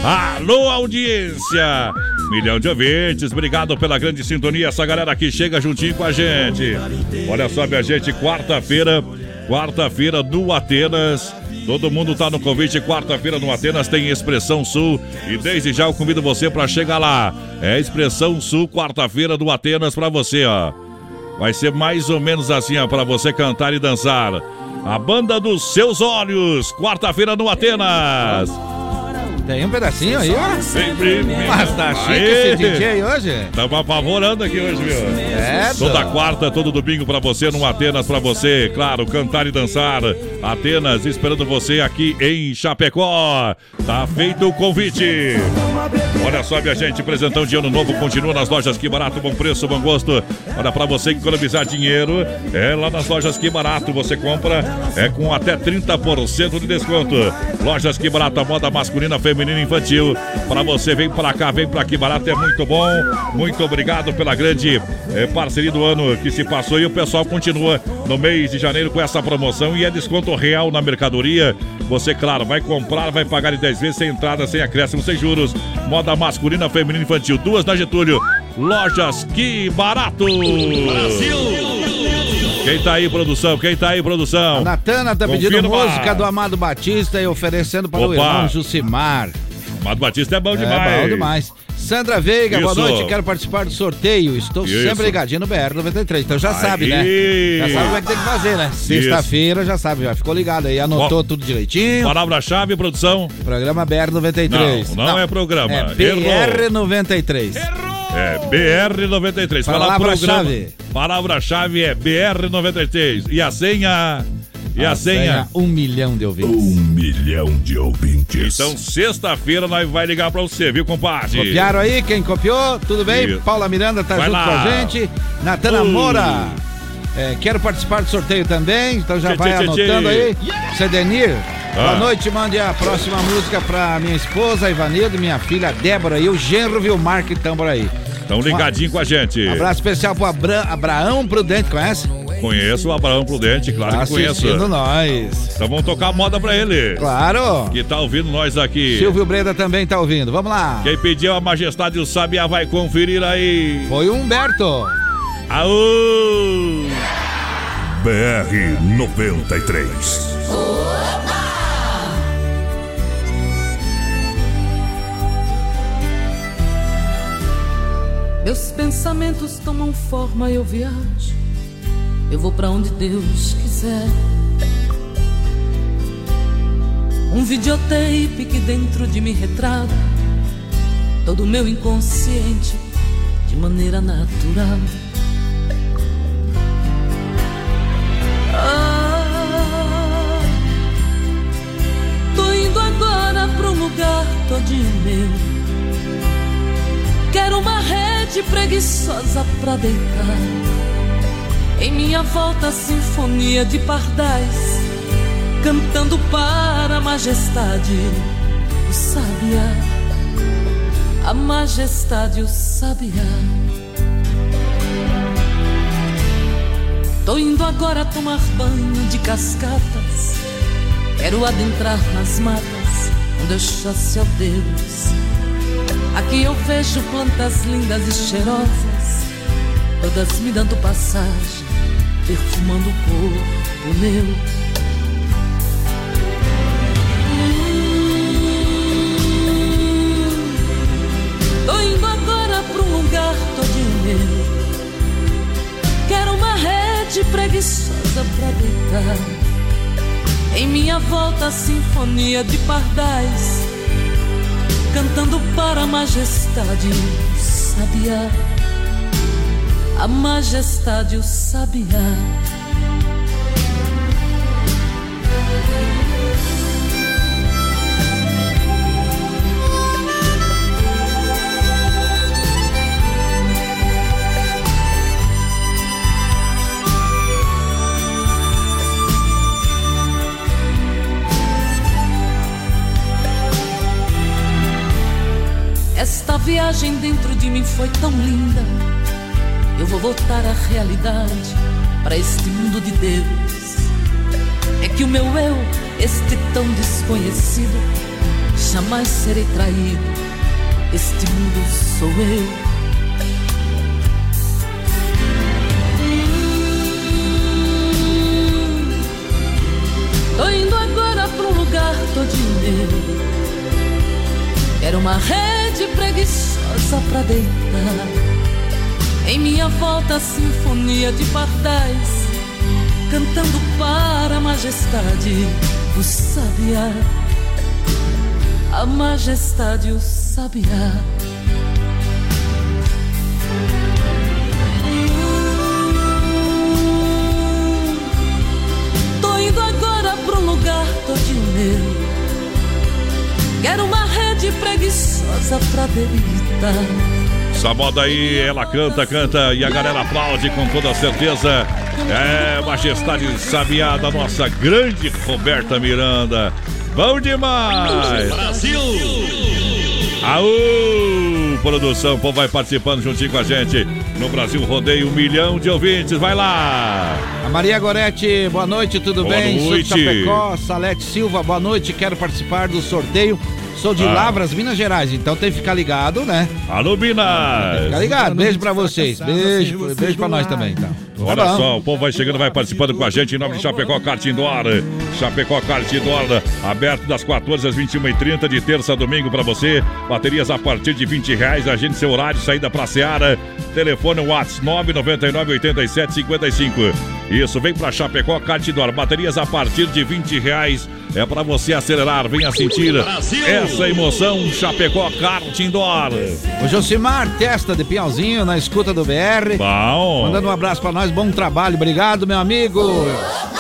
Alô, audiência! Milhão de ouvintes, obrigado pela grande sintonia. Essa galera que chega juntinho com a gente. Olha só, minha gente, quarta-feira quarta-feira no Atenas. Todo mundo tá no convite, quarta-feira no Atenas tem Expressão Sul e desde já eu convido você para chegar lá. É Expressão Sul, quarta-feira do Atenas para você, ó. Vai ser mais ou menos assim, ó, para você cantar e dançar. A banda dos seus olhos, quarta-feira no Atenas. Tem um pedacinho aí, ó. Sempre. Mas tá chique Aê! esse DJ hoje. Tamo apavorando aqui hoje, viu? É, Toda quarta, todo domingo pra você, no Atenas pra você, claro, cantar e dançar. Atenas esperando você aqui em Chapecó. Tá feito o convite. Olha só, minha gente, presentão de ano novo continua nas lojas Que Barato, bom preço, bom gosto. Olha, pra você economizar dinheiro, é lá nas lojas Que Barato. Você compra é com até 30% de desconto. Lojas Que Barato, moda masculina, feminina e infantil. Pra você, vem pra cá, vem pra Que Barato, é muito bom. Muito obrigado pela grande eh, parceria do ano que se passou e o pessoal continua no mês de janeiro com essa promoção e é desconto real na mercadoria. Você, claro, vai comprar, vai pagar em 10 vezes sem entrada, sem acréscimo, sem juros. Moda masculina, feminina e infantil. Duas na Getúlio. Lojas Que Barato. Brasil! Quem tá aí, produção? Quem tá aí, produção? Natana tá pedindo Confirma. música do Amado Batista e oferecendo para o Opa. irmão Jucimar. Amado Batista é bom É demais. bom demais. Sandra Veiga, boa Isso. noite, quero participar do sorteio. Estou Isso. sempre ligadinho no BR-93. Então já Aí. sabe, né? Já sabe como é que tem que fazer, né? Sexta-feira já sabe, já ficou ligado aí, anotou Ó. tudo direitinho. Palavra-chave, produção. Programa BR-93. Não, não é programa. É Errou. BR-93. É BR93. Palavra-chave. Palavra-chave é BR93. E a senha? E a, senha? Um milhão de ouvintes. Um milhão de ouvintes. Então, sexta-feira nós vai ligar pra você, viu, compadre? Copiaram aí? Quem copiou? Tudo bem? Isso. Paula Miranda tá Vai junto lá. com a gente. Natana Uh. Moura. é, quero participar do sorteio também, então já Tchê, vai tchê, anotando tchê. aí. Cedenir, Ah. boa noite, mande a próxima música pra minha esposa, Ivanildo, minha filha Débora e o genro Vilmar que estão por aí. Então, ligadinho com a gente. Abraço especial pro Abra Abraão Prudente, conhece? Conheço o Abraão Prudente, claro Tá que conheço. assistindo nós. Então vamos tocar moda pra ele. Claro. Que tá ouvindo nós aqui. Silvio Breda também tá ouvindo. Vamos lá. Quem pediu a majestade o Sabiá vai conferir aí. Foi o Humberto. Aô! BR 93. Meus pensamentos tomam forma e eu viajo. Eu vou pra onde Deus quiser. Um videotape que dentro de mim retrata todo o meu inconsciente de maneira natural. Ah, tô indo agora pra um lugar todinho meu. Quero uma rede preguiçosa pra deitar. Em minha volta, sinfonia de pardais, cantando para a majestade, o sabiá. A majestade, o sabiá. Tô indo agora tomar banho de cascatas. Quero adentrar nas matas, onde eu chasse ao Deus. Aqui eu vejo plantas lindas e cheirosas, todas me dando passagem, perfumando o corpo meu. Hum, Tô indo agora pra um lugar todinho meu. Quero uma rede preguiçosa pra deitar. Em minha volta, a sinfonia de pardais cantando para a majestade sabiá. A majestade o sabiá. Esta viagem dentro de mim foi tão linda. Eu vou voltar à realidade, para este mundo de Deus. É que o meu eu, este tão desconhecido, jamais serei traído. Este mundo sou eu. Tô indo agora pra um lugar todinho meu. Era uma rede preguiçosa pra deitar. Em minha volta, a sinfonia de pardais, cantando para a majestade, o sabiá. A majestade, o sabiá. Tô indo agora pro lugar todinho meu. Quero uma rede preguiçosa pra deitar. Essa moda aí, ela canta, canta e a galera aplaude com toda certeza. É, Majestade Sabiá da nossa grande Roberta Miranda. Bom demais! Brasil! Aú! Produção, o povo vai participando juntinho com a gente. No Brasil Rodeio, um milhão de ouvintes. Vai lá! A Maria Gorete, boa noite, tudo Boa bem? Sou noite. Chapecó, Salete Silva, boa noite, quero participar do sorteio. Sou de Ah. Lavras, Minas Gerais, então tem que ficar ligado, né? Alô, Minas! Fica ligado, beijo pra vocês. Beijo, beijo pra nós também, então. Olha Tá só, o povo vai chegando, vai participando com a gente em nome de Chapecó Kart Indoor. Chapecó Kart Indoor, aberto das 14 às 21h30, de terça a domingo para você. Baterias a partir de 20 reais. Agende seu horário, saída pra Seara. Telefone WhatsApp 999 87 55. Isso, vem pra Chapecó Kart Indoor. Baterias a partir de 20 reais. É para você acelerar, venha sentir Brasil! essa emoção. Chapecó Kart Indoor. O Josimar Testa de Pinhalzinho, na escuta do BR. Bom. Mandando um abraço pra nós, bom trabalho. Obrigado, meu amigo.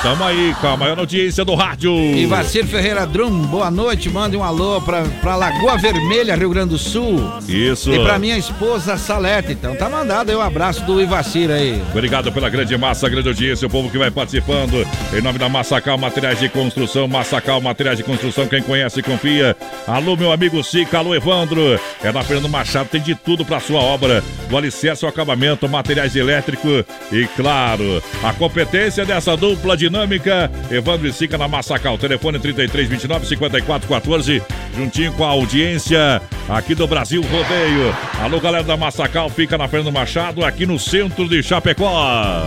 Tamo aí com a maior audiência do rádio. E Vacir Ferreira Drum, boa noite. Mande um alô pra, pra Lagoa Vermelha, Rio Grande do Sul. Isso. E pra minha esposa Salete. Então tá mandado aí o abraço do Ivacir aí. Obrigado pela grande massa, grande audiência, o povo que vai participando. Em nome da Massacal Materiais de Construção, Massacal Materiais de Construção, quem conhece confia. Alô, meu amigo Sica, alô, Evandro. É na Fernando Machado, tem de tudo para sua obra. Do alicerce ao acabamento, materiais elétricos e, claro, a competência dessa dupla dinâmica. Evandro e Sica na Massacal. Telefone 33 29 54 14. Juntinho com a audiência aqui do Brasil Rodeio. Alô, galera da Massacal, fica na Fernando Machado, aqui no centro de Chapecó.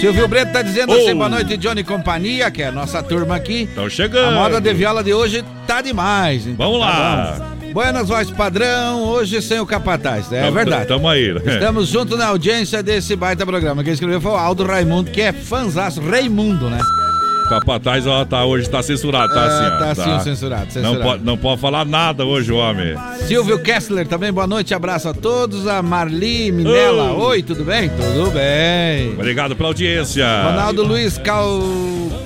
Silvio Brito tá dizendo Oh. assim, boa noite, Johnny Companhia, que é a nossa turma aqui. Estão chegando. A moda de viola de hoje tá demais. então Vamos tá lá. bom. Buenas voz padrão, hoje sem o capataz, é Tamo- verdade. Tamo aí. né? Estamos juntos na audiência desse baita programa. Quem escreveu foi o Aldo Raimundo, que é fanzaço, Raimundo, né? Capataz, ó, tá, hoje tá censurado, tá É, assim, ó. tá assim, censurado, Não censurado. pode, não pode falar nada hoje, homem. Silvio Kessler também, boa noite, abraço a todos. A Marli Minella, Oh. oi, tudo bem? Tudo bem. Obrigado pela audiência. Ronaldo Luiz Cal...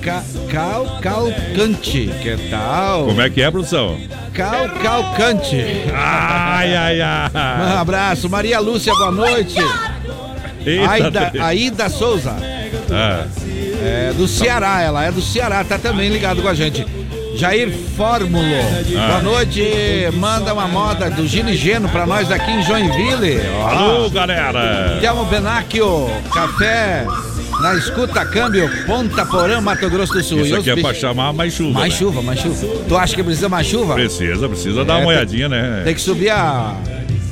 Ca- Cal... Calcante, que tal? Como é que é, produção? Cal... Calcante. Ai, ai, ai. Um abraço. Maria Lúcia, boa noite. Eita, Aida. Aida Souza. Ah, É do Ceará, ela é do Ceará, tá também ligado com a gente. Jair Fórmulo, Ah. boa noite. Manda uma moda do Gino Geno pra nós aqui em Joinville. Ó. Alô, galera. Telmo Benacchio, café na escuta câmbio, Ponta Porã, Mato Grosso do Sul. Isso aqui é pra chamar mais chuva. Mais né? chuva, mais chuva. Tu acha que precisa mais chuva? Precisa, precisa dar É, uma tem- olhadinha, né? Tem que subir a,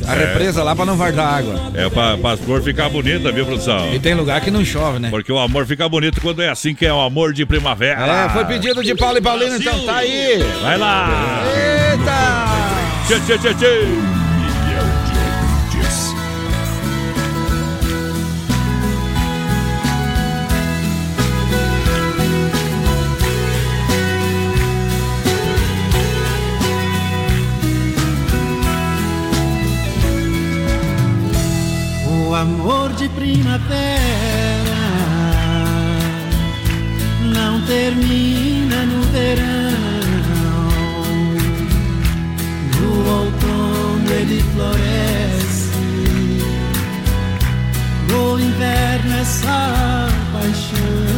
a É. represa lá pra não vardar água. É pra, pra flor ficar bonita, viu, produção? E tem lugar que não chove, né? Porque o amor fica bonito quando é assim que é o amor de primavera. É, foi pedido de Paulo e Paulino, então tá aí. Vai lá. Eita! Tchê, tchê, tchê, tchê. Amor de primavera não termina no verão. No outono ele floresce. No inverno só paixão.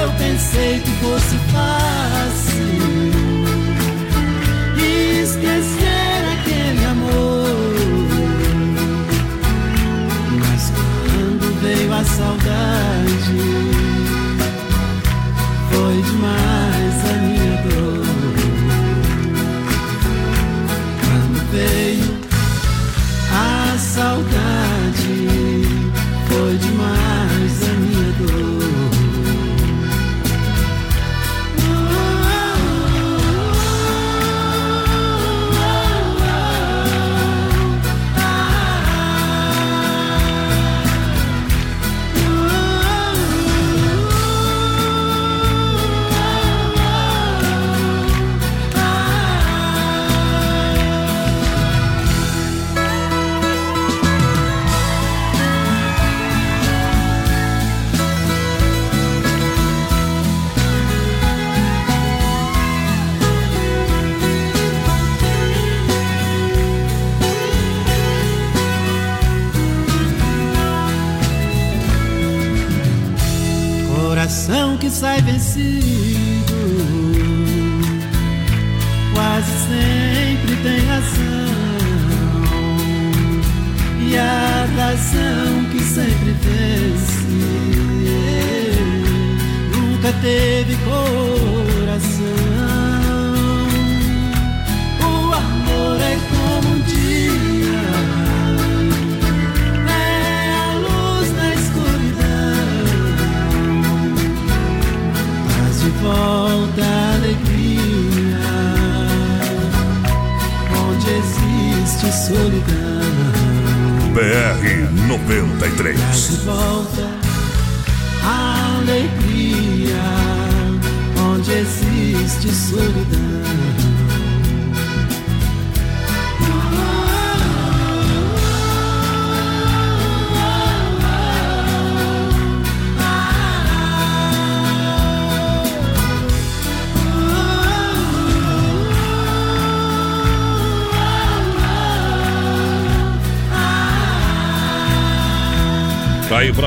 Eu pensei que fosse fácil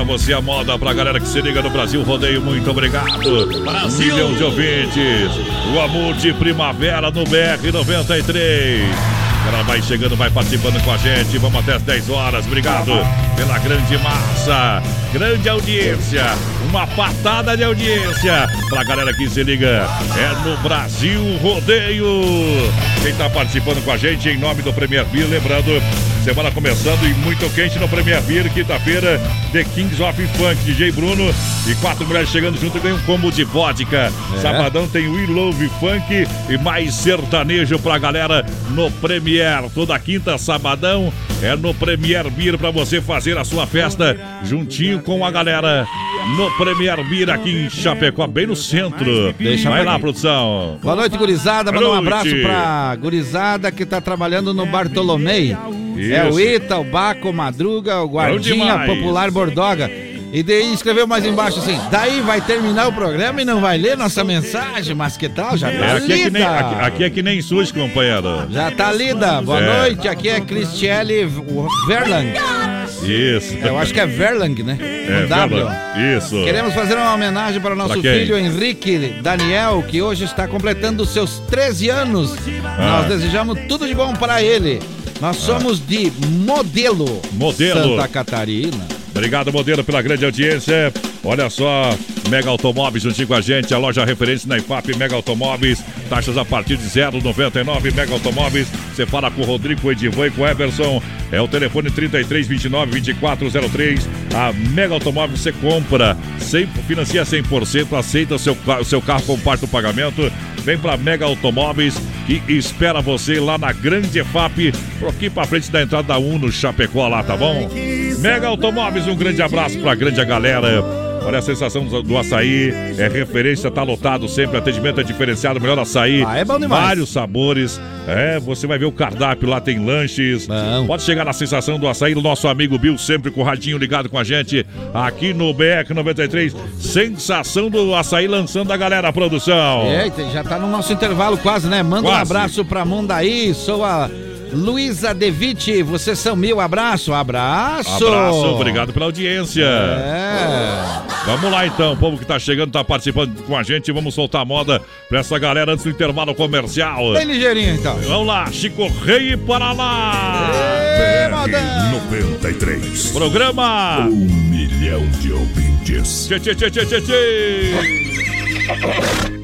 pra você a moda, pra galera que se liga no Brasil Rodeio, muito obrigado. Brasil! Milhão de ouvintes. O amor de primavera no BR 93. Ela vai chegando, vai participando com a gente. Vamos até as 10 horas. Obrigado pela grande massa, grande audiência. Uma patada de audiência pra galera que se liga. É no Brasil Rodeio. Quem tá participando com a gente em nome do Premier Beer, lembrando, semana começando e muito quente no Premier Beer, quinta-feira, The Kings of Funk, DJ Bruno e quatro mulheres chegando junto ganham um combo de vodka. É. Sabadão tem We Love Funk e mais sertanejo pra galera no Premier. Toda quinta, sabadão, é no Premier Beer pra você fazer a sua festa juntinho com a galera no Premier Beer aqui em Chapecó, bem no centro. Deixa Vai lá, produção. Boa noite, gurizada. Manda um abraço pra gurizada que tá trabalhando no Bartolomei. É o Isso. Ita, o Baco, o Madruga, o Guardinha. Popular Bordoga. E daí escreveu mais embaixo assim: daí vai terminar o programa e não vai ler nossa mensagem, mas que tal? Já tá É, aqui, é que lida. nem, aqui, aqui é que nem SUS, companheiro. Já tá lida. Boa É. noite, aqui é Cristiele Verlang. Isso. Eu acho que é Verlang, né? É, W. Verla. Isso. Queremos fazer uma homenagem para o nosso filho Henrique Daniel, que hoje está completando seus 13 anos. Ah. Nós desejamos tudo de bom para ele. Nós somos de Modelo, Modelo. Santa Catarina. Obrigado, modelo, pela grande audiência. Olha só, Mega Automóveis juntinho com a gente, a loja referência na IFAP Mega Automóveis. Taxas a partir de 0,99 Mega Automóveis. Você fala com o Rodrigo, com o Edivan e com o Everson. É o telefone 33 29 2403. A Mega Automóveis você compra, 100, financia 100%, aceita o seu, o seu carro como parte do pagamento. Vem pra Mega Automóveis que espera você lá na Grande EFAP, por aqui pra frente da entrada da Uno Chapecó lá, tá bom? Mega Automóveis, um grande abraço pra grande galera. Olha a sensação do, do açaí, é referência, tá lotado sempre, atendimento é diferenciado, melhor açaí. Ah, é bom demais. Vários sabores. É, você vai ver o cardápio lá, tem lanches. Pode chegar na sensação do açaí do nosso amigo Bill, sempre com o radinho ligado com a gente aqui no BR 93. Sensação do açaí lançando a galera a produção. Eita, já tá no nosso intervalo quase, né? Manda um Quase. abraço pra Mundaí, sou a Luísa Devitt, vocês são mil, abraço, abraço. Abraço, obrigado pela audiência. É. Vamos lá então, o povo que tá chegando, tá participando com a gente. Vamos soltar a moda pra essa galera antes do intervalo comercial. Bem ligeirinho então. Vamos lá, Chico Rei para lá. BR 93. Programa Um milhão de ouvintes. Tchê, tchê, tchê, tchê, tchê, tchê.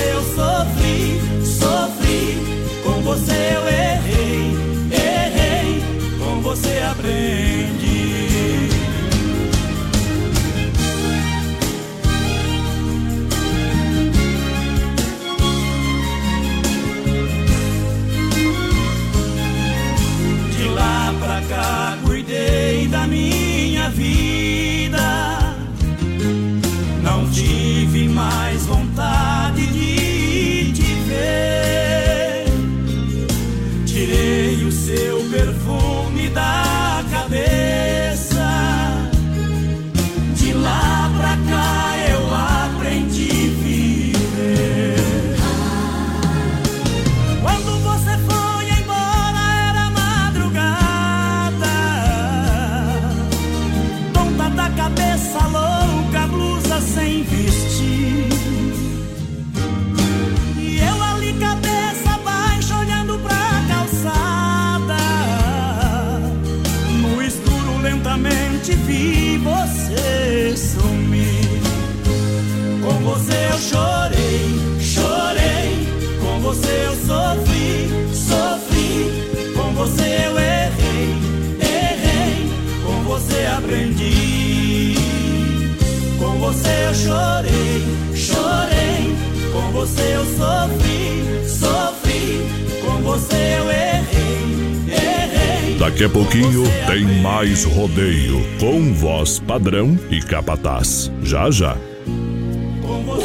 eu sofri. Padrão e capataz. Já já.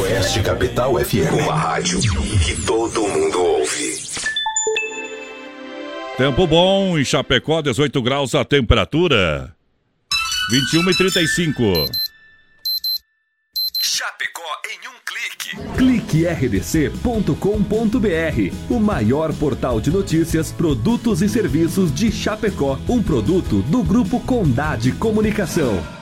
Oeste Capital FM. Uma rádio que todo mundo ouve. Tempo bom em Chapecó, 18 graus a temperatura. 21 e 35. cliquerdc.com.br, o maior portal de notícias, produtos e serviços de Chapecó, um produto do grupo Condade Comunicação.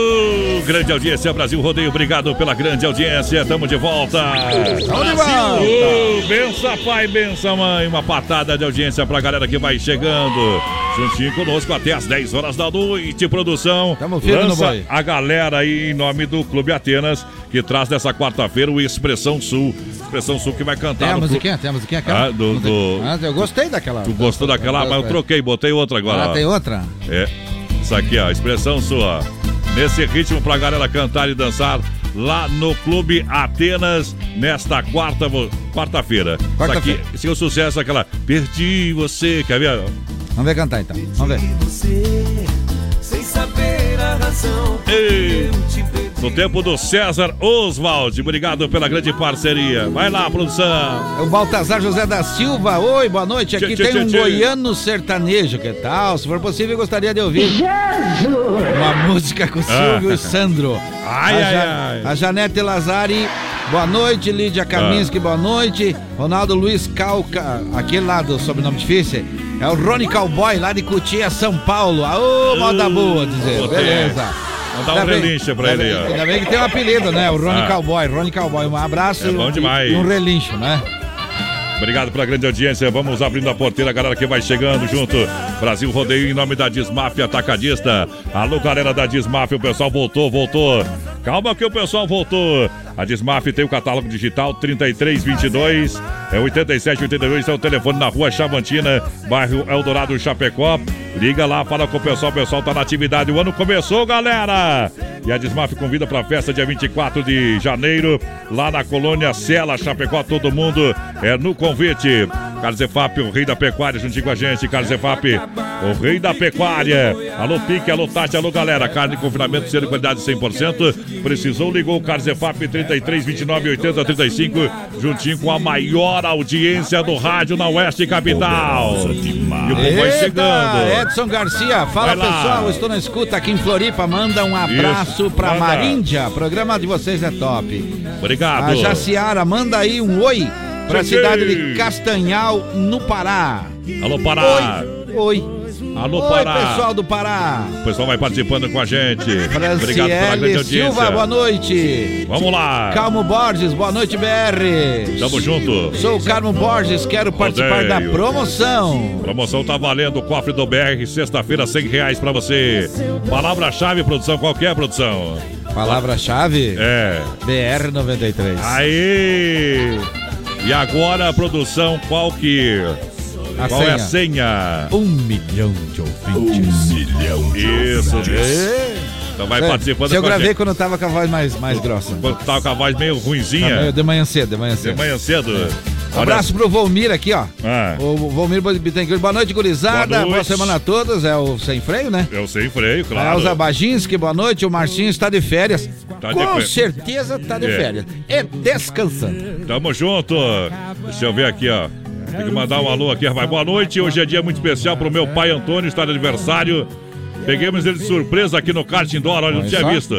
grande audiência, Brasil Rodeio, obrigado pela grande audiência, tamo de volta. Tamo de volta. Pai, bença mãe, uma patada de audiência pra galera que vai chegando. Juntinho conosco até as 10 horas da noite, produção. Tamo firme Lança boi. a galera aí em nome do Clube Atenas, que traz nessa quarta-feira o Expressão Sul. Expressão Sul que vai cantar Tem a musiquinha? Tem a musiquinha aquela? Ah, do- do- Ah, eu gostei daquela. Tu gostou daquela, mas eu troquei, botei outra agora. Ah, tem outra? É, isso aqui, ó, expressão sua. Nesse ritmo pra galera cantar e dançar lá no Clube Atenas nesta quarta quarta-feira. Quarta-feira. aqui, esse é o sucesso, aquela Perdi você, quer ver? Vamos ver cantar então. Vamos ver. A razão. Ei, no tempo do César Oswald, obrigado pela grande parceria. Vai lá, produção. É o Baltazar José da Silva. Oi, boa noite. Aqui Tchê, tchê, tem um tchê, tchê. goiano sertanejo. Que tal? Se for possível, eu gostaria de ouvir uma música com Silvio Ah. e Sandro. Ai, a, ai, Ja- ai. a Janete Lazari. Boa noite, Lídia Kaminski, Ah. boa noite. Ronaldo Luiz Calca, aquele lá do sobrenome difícil. É o Rony Cowboy, lá de Cutia, São Paulo. Aô, moda boa, dizer. Beleza. Vamos dar um relincho pra ele, ó. Ainda bem que tem um apelido, né? O Rony Ah. Cowboy. Rony Cowboy. Um abraço É bom e- demais. e um relincho, né? Obrigado pela grande audiência. Vamos abrindo a porteira, galera que vai chegando junto. Brasil Rodeio em nome da Dismafia Atacadista. Alô, galera da Dismafia, o pessoal voltou, voltou. Calma que o pessoal voltou. A Dismaf tem o catálogo digital 3322 é 8782 é o telefone na rua Chavantina, bairro Eldorado Chapecó. Liga lá, fala com o pessoal, o pessoal tá na atividade. O ano começou, galera! E a Dismaf convida para a festa dia 24 de janeiro, lá na colônia Sela, Chapecó, todo mundo é no convite. Carlos Efap, o rei da pecuária, juntinho com a gente. Carlos Efap, o rei da pecuária. Alô, Pique, alô, Tati, alô, galera. Carne confinamento, ser de qualidade 100%. Precisou, ligou o Carlos Efap 33 29 80 35, juntinho com a maior audiência do rádio na Oeste Capital. E o povo vai chegando. Edson Garcia, fala pessoal, estou na escuta aqui em Floripa. Manda um abraço Isso, pra manda. Maríndia. O programa de vocês é top. Obrigado. A Jaciara, manda aí um oi pra Cheguei. cidade de Castanhal, no Pará. Alô, Pará. Oi. Oi. Alô, Oi, Pará. pessoal do Pará. O pessoal vai participando com a gente. Obrigado pela grande audiência. Silva, boa noite. Vamos lá. Calmo Borges, boa noite, BR. Tamo junto. Sou o Carmo Borges, quero participar da promoção. Promoção tá valendo o cofre do BR, sexta-feira, 100 reais pra você. Palavra-chave, produção, qualquer produção. Palavra-chave? É. BR93. Aí. E agora, produção, qual que... A qual é a senha? senha? Um milhão de ouvintes. Um milhão de Isso. Então vai É, participando eu gravei quando eu tava com a voz mais, mais grossa. Quando tava com a voz meio Tá ruinzinha. meio de manhã cedo, de manhã cedo. De manhã cedo. Olha- Abraço pro Volmir aqui, ó. Ah. O Volmir Bittencourt. Boa noite, gurizada. Boa Boa, noite. semana a todos. É o Sem Freio, né? Eu sei freio, A claro. Elza Baginski, boa noite. O Marcinho está de férias. Tá de Com férias. certeza tá de É. férias. E descansando. Tamo junto. Deixa eu ver aqui, ó. Tem que mandar um alô aqui, rapaz. Boa noite. Hoje é dia muito especial pro meu pai Antônio, está de aniversário. Peguemos ele de surpresa aqui no kart indoor, olha, não tinha visto.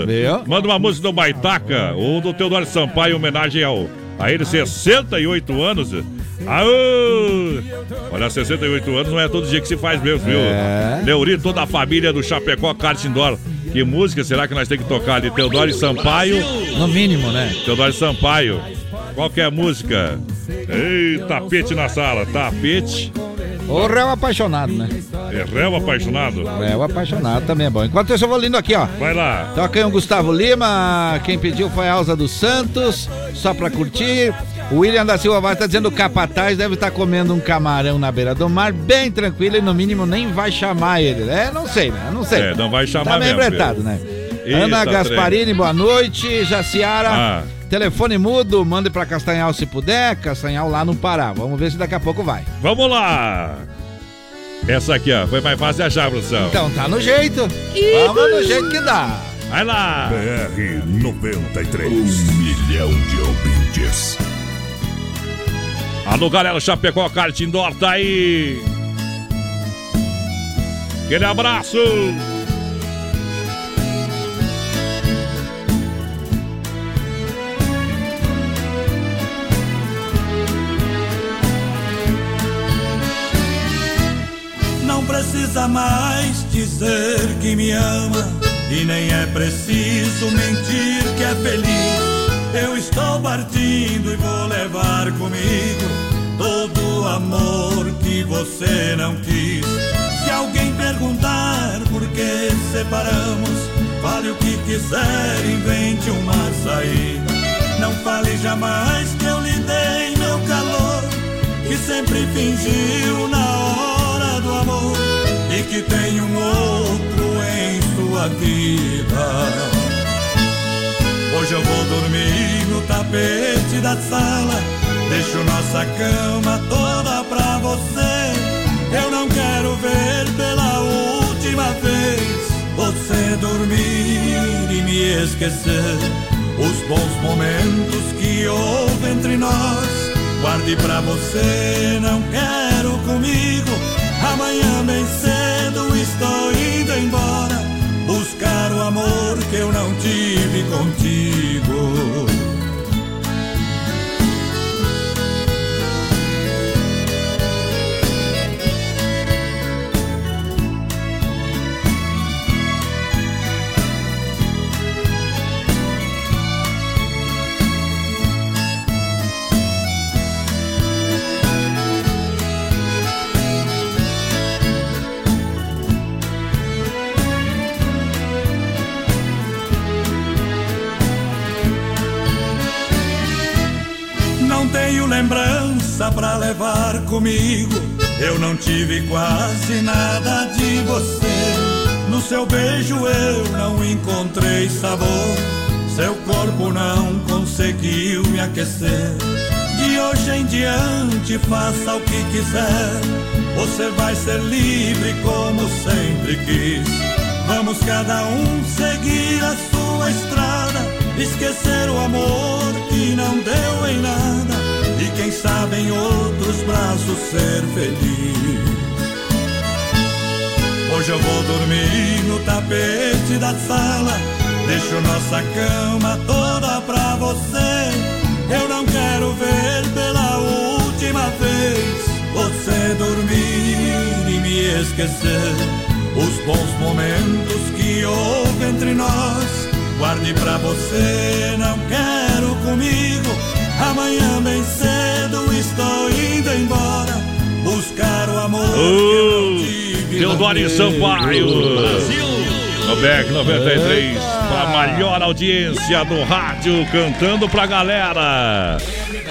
Manda uma música do Baitaca ou do Teodoro Sampaio em homenagem ao a ele 68 anos. Aô! Olha, 68 anos não é todo dia que se faz mesmo, viu? É. Neuri, toda a família do Chapecó Kart Indoor. Que música será que nós temos que tocar ali? Teodoro Sampaio. No mínimo, né? Teodoro Sampaio. Qual que é a música? Ei, tapete na sala. Tapete. O réu apaixonado, né? É réu apaixonado? Réu apaixonado também é bom. Enquanto isso, eu vou lindo aqui, ó. Vai lá. Toca aí um Gustavo Lima. Quem pediu foi a Elza dos Santos. Só pra curtir. O William da Silva vai estar dizendo que o capataz deve estar comendo um camarão na beira do mar, bem tranquilo, e no mínimo nem vai chamar ele. É, não sei, né? Não sei. É, não vai chamar Tá mesmo, filho. né? Eita, Ana Gasparini, trem. boa noite. Jaciara, Ah. Telefone mudo, mande pra Castanhal se puder. Castanhal lá no Pará. Vamos ver se daqui a pouco vai. Vamos lá. Essa aqui, ó. Foi mais fácil achar, produção. Então tá no jeito. Vamos no jeito que dá. Vai lá. BR 93. Um milhão de ouvintes. Alô, galera, Chapecó Kart Indoor tá aí. Aquele abraço. Precisa mais dizer que me ama. E nem é preciso mentir que é feliz. Eu estou partindo e vou levar comigo Todo o amor que você não quis. Se alguém perguntar por que separamos Fale o que quiser, invente uma saída. Não fale jamais que eu lhe dei meu calor Que sempre fingiu na hora do amor e que tem um outro em sua vida. Hoje eu vou dormir no tapete da sala, deixo nossa cama toda pra você. Eu não quero ver pela última vez você dormir e me esquecer. Os bons momentos que houve entre nós, guarde pra você, não quero comigo. Amanhã bem cedo estou indo embora Buscar o amor que eu não tive contigo lembrança pra levar comigo. Eu não tive quase nada de você. No seu beijo eu não encontrei sabor. Seu corpo não conseguiu me aquecer. De hoje em diante, faça o que quiser. Você vai ser livre como sempre quis. Vamos cada um seguir a sua estrada, esquecer o amor que não deu em nada quem sabe em outros braços ser feliz. Hoje eu vou dormir no tapete da sala, deixo nossa cama toda pra você. Eu não quero ver pela última vez você dormir e me esquecer. Os bons momentos que houve entre nós, guarde pra você, não quero comigo. Amanhã bem cedo estou indo embora, buscar o amor que tive. Teodoro Sampaio. Brasil. No Beck 93, a maior audiência do rádio, cantando pra galera.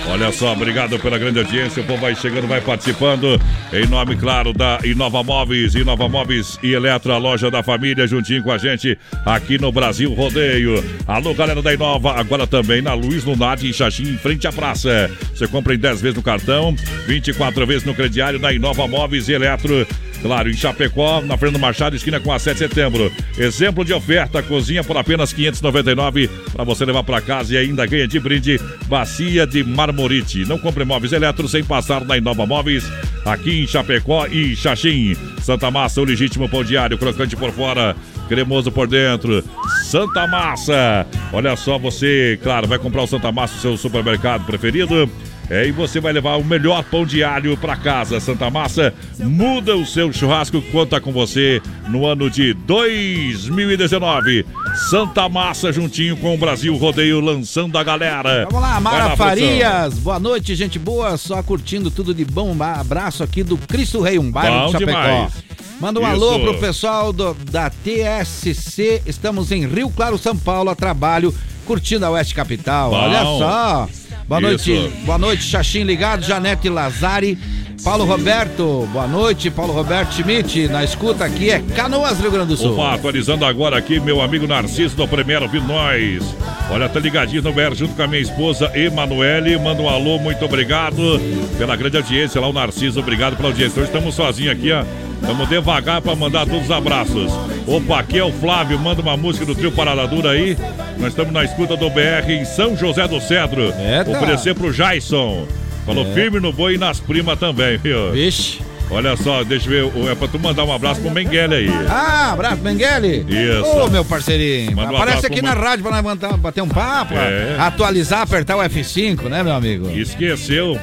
Olha só, obrigado pela grande audiência. O povo vai chegando, vai participando. Em nome, claro, da Inova Móveis, Inova Móveis e Eletro, a loja da família, juntinho com a gente aqui no Brasil Rodeio. Alô, galera da Inova, agora também na Luiz Lunardi em Xaxim, em frente à praça. Você compra em 10 vezes no cartão, 24 vezes no crediário da Inova Móveis e Eletro. Claro, em Chapecó, na Fernando Machado, esquina com a 7 de setembro. Exemplo de oferta, cozinha por apenas 599 para você levar para casa e ainda ganha de brinde bacia de marmorite. Não compre móveis eletro sem passar na Inova Móveis, aqui em Chapecó e Xaxim. Santa Massa, o legítimo pão diário, crocante por fora, cremoso por dentro. Santa Massa. Olha só, você, claro, vai comprar o Santa Massa, seu supermercado preferido. É, e você vai levar o melhor pão de alho para casa. Santa Massa muda o seu churrasco, conta com você no ano de 2019. Santa Massa juntinho com o Brasil Rodeio lançando a galera. Vamos lá, Mara Vai Farias. Boa noite, gente boa. Só curtindo tudo de bom. Um abraço aqui do Cristo Rei, um bairro Bom de Chapecó. demais. Manda um Isso. alô pro pessoal do- da TSC. Estamos em Rio Claro, São Paulo, a trabalho, curtindo a Oeste Capital. Bom. Olha só. Boa noite, Isso. boa noite, Xaxim ligado, Janete Lazari. Paulo Roberto, boa noite, Paulo Roberto Schmidt, na escuta aqui é Canoas, Rio Grande do Sul. Opa, atualizando agora aqui, meu amigo Narciso do Primeiro Vindo Nós. Olha, tá ligadinho no BR junto com a minha esposa Emanuele. Manda um alô, muito obrigado pela grande audiência lá, o Narciso. Obrigado pela audiência. Hoje estamos sozinhos aqui, ó. Estamos devagar para mandar todos os abraços. Opa, aqui é o Flávio, manda uma música do trio Parada Dura aí. Nós estamos na escuta do BR em São José do Cedro. Eita. Oferecer pro Jason. Falou É. firme no boi e nas primas também, viu? Vixe. Olha só, deixa eu ver. É pra tu mandar um abraço pro Mengele aí. Ah, abraço, Benguele. Isso. Ô, meu parceirinho. Manda um Aparece aqui na rádio pra nós bater um papo, É. atualizar, apertar o F5, né, meu amigo? Esqueceu.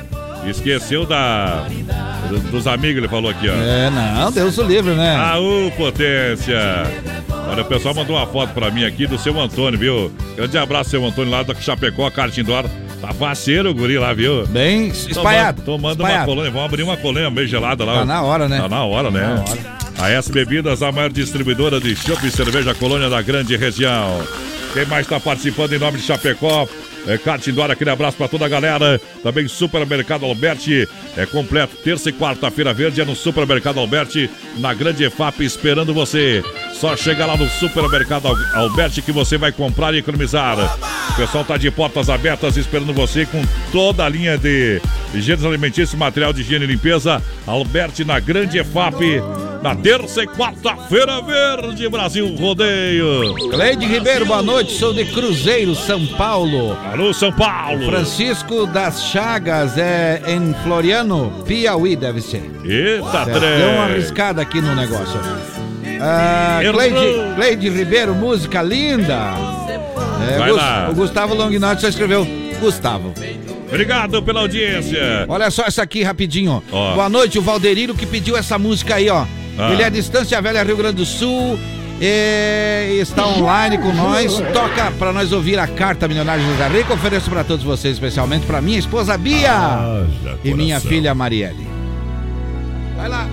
Esqueceu da. do- Dos amigos, ele falou aqui, ó. É, não, Deus o livre, né? Aú, potência! Olha, o pessoal mandou uma foto pra mim aqui do seu Antônio, viu? Grande abraço, seu Antônio, lá da Chapecó, Cartindor. Tá faceiro o guri lá, viu? Bem espalhado. Tomando, tomando uma espalhado. colônia. Vamos abrir uma colônia meio gelada lá. Tá na hora, né? Tá na hora, né? Tá na hora. A S Bebidas, a maior distribuidora de chopp e cerveja colônia da grande região. Quem mais está participando em nome de Chapecó? É, Cartindora, aquele abraço para toda a galera. Também Supermercado Alberti. É completo. Terça e quarta-feira verde é no Supermercado Alberti, na Grande EFAP, esperando você. Só chega lá no Supermercado Al- Alberti que você vai comprar e economizar. O pessoal tá de portas abertas esperando você com toda a linha de higienes alimentícios, material de higiene e limpeza. Alberti na Grande EFAP. Na terça e quarta-feira verde, Brasil Rodeio. Cleide Ribeiro, boa noite. Sou de Cruzeiro, São Paulo. Alô, São Paulo. Francisco das Chagas, é em Floriano, Piauí, deve ser. Eita, trem. Deu uma arriscada aqui no negócio. Ah. Cleide, Cleide Ribeiro, música linda. É, Vai Gus- lá. O Gustavo Longinotti só escreveu Gustavo. Obrigado pela audiência. Olha só essa aqui rapidinho. Ó. Boa noite, o Valderino que pediu essa música aí, ó. Ah. Ele é de Estância Velha, Rio Grande do Sul. e está online com nós. Toca pra nós ouvir a carta milionária de José Rico. Ofereço pra todos vocês, especialmente pra minha esposa Bia e minha filha Marielle. Vai lá.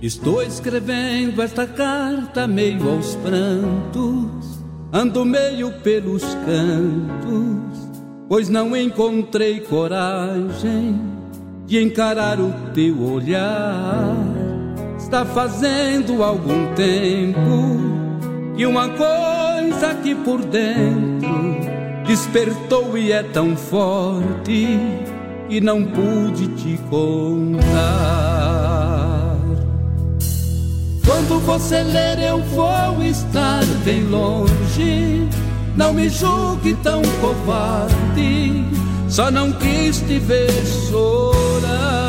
Estou escrevendo esta carta meio aos prantos, ando meio pelos cantos, pois não encontrei coragem de encarar o teu olhar. Está fazendo algum tempo que uma coisa aqui por dentro despertou e é tão forte que não pude te contar. Quando você ler, eu vou estar bem longe. Não me julgue tão covarde, só não quis te ver chorar.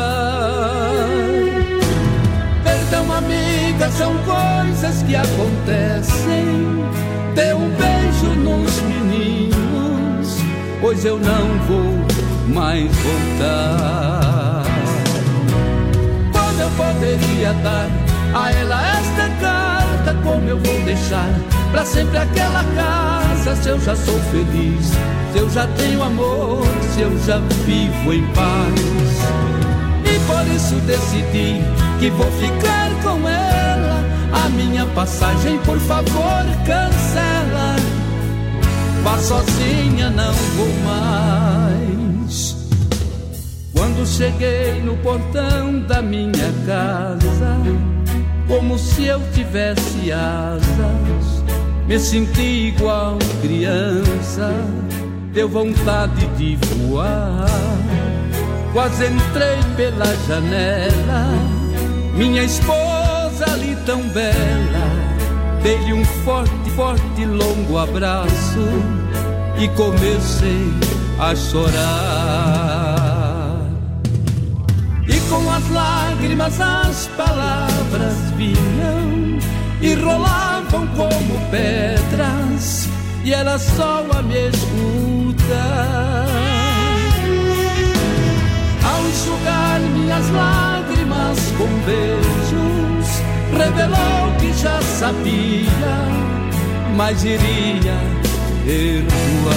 São coisas que acontecem. Dê um beijo nos meninos, pois eu não vou mais voltar. Quando eu poderia dar a ela esta carta, como eu vou deixar para sempre aquela casa? Se eu já sou feliz, se eu já tenho amor, se eu já vivo em paz. E por isso decidi que vou ficar com ela. A minha passagem, por favor, cancela. Vá sozinha, não vou mais. Quando cheguei no portão da minha casa, como se eu tivesse asas, me senti igual criança, deu vontade de voar. Quase entrei pela janela, minha esposa ali tão bela, dei-lhe um forte, forte, longo abraço e comecei a chorar. E com as lágrimas as palavras vinham e rolavam como pedras, e ela só a me escutar. Ao enxugar minhas lágrimas com beijos, revelou que já sabia, mas iria perdoar.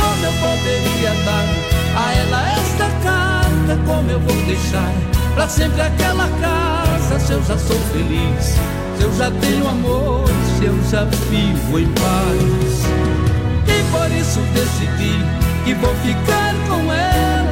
Como eu poderia dar a ela esta carta? Como eu vou deixar pra sempre aquela casa? Se eu já sou feliz, se eu já tenho amor, se eu já vivo em paz. E por isso decidi que vou ficar com ela.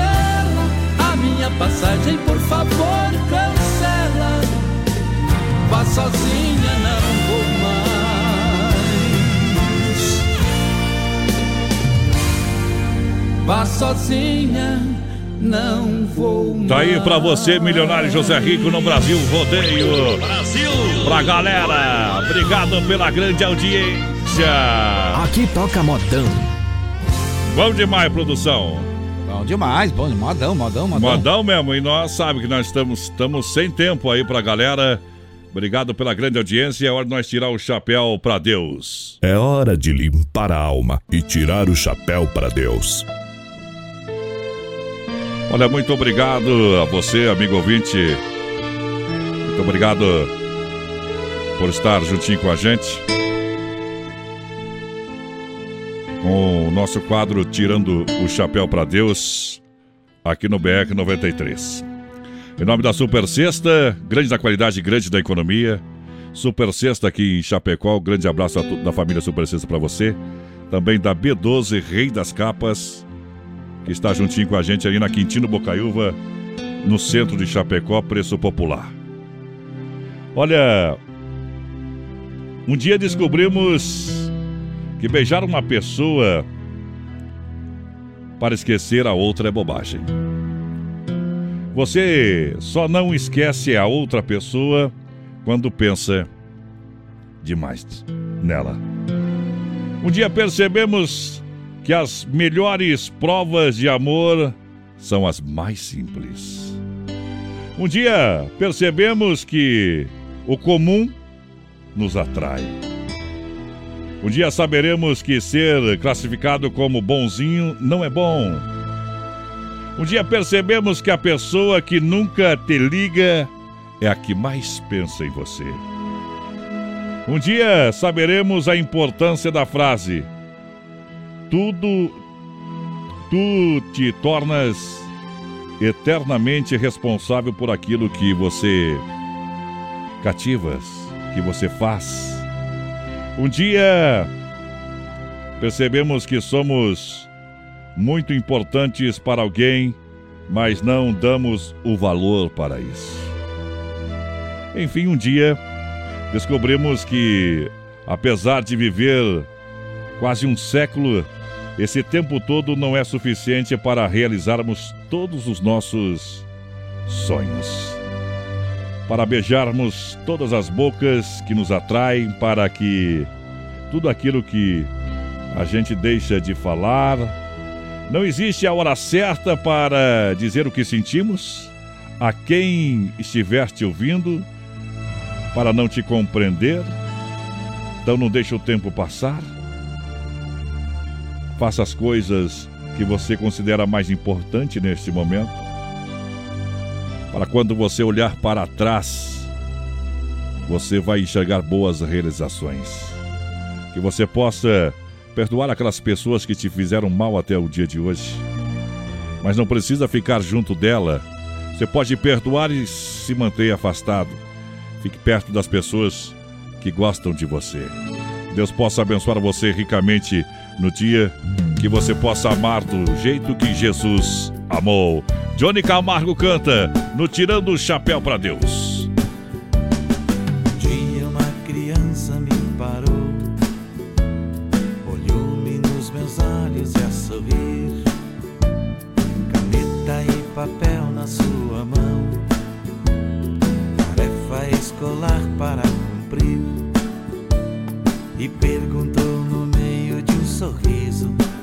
Passagem, por favor, cancela. Vá sozinha, não vou mais. Vá sozinha, não vou mais. Tá aí pra você, milionário José Rico no Brasil Rodeio. Brasil! Pra galera, obrigado pela grande audiência. Aqui toca modão. Bom demais, produção. Bom demais, bom, modão, modão, modão. Modão mesmo, e nós sabemos que nós estamos, estamos sem tempo aí pra galera. Obrigado pela grande audiência. É hora de nós tirar o chapéu pra Deus. É hora de limpar a alma e tirar o chapéu para Deus. Olha, muito obrigado a você, amigo ouvinte. Muito obrigado por estar juntinho com a gente. Com o nosso quadro Tirando o Chapéu para Deus, aqui no BR 93. Em nome da Super Sexta, grande da qualidade, grande da economia. Super Sexta aqui em Chapecó, grande abraço a da família Super Sexta para você. Também da B12, Rei das Capas, que está juntinho com a gente ali na Quintino Bocaiúva, no centro de Chapecó, preço popular. Olha, um dia descobrimos que beijar uma pessoa para esquecer a outra é bobagem. Você só não esquece a outra pessoa quando pensa demais nela. Um dia percebemos que as melhores provas de amor são as mais simples. Um dia percebemos que o comum nos atrai. Um dia saberemos que ser classificado como bonzinho não é bom. Um dia percebemos que a pessoa que nunca te liga é a que mais pensa em você. Um dia saberemos a importância da frase: Tudo tu te tornas eternamente responsável por aquilo que você cativas, que você faz. Um dia percebemos que somos muito importantes para alguém, mas não damos o valor para isso. Enfim, um dia descobrimos que, apesar de viver quase um século, esse tempo todo não é suficiente para realizarmos todos os nossos sonhos. Para beijarmos todas as bocas que nos atraem, para que tudo aquilo que a gente deixa de falar. Não existe a hora certa para dizer o que sentimos a quem estiver te ouvindo para não te compreender. Então não deixe o tempo passar. Faça as coisas que você considera mais importante neste momento. Para quando você olhar para trás, você vai enxergar boas realizações. Que você possa perdoar aquelas pessoas que te fizeram mal até o dia de hoje. Mas não precisa ficar junto dela. Você pode perdoar e se manter afastado. Fique perto das pessoas que gostam de você. Deus possa abençoar você ricamente no dia que você possa amar do jeito que Jesus amou. Johnny Camargo canta no Tirando o Chapéu para Deus.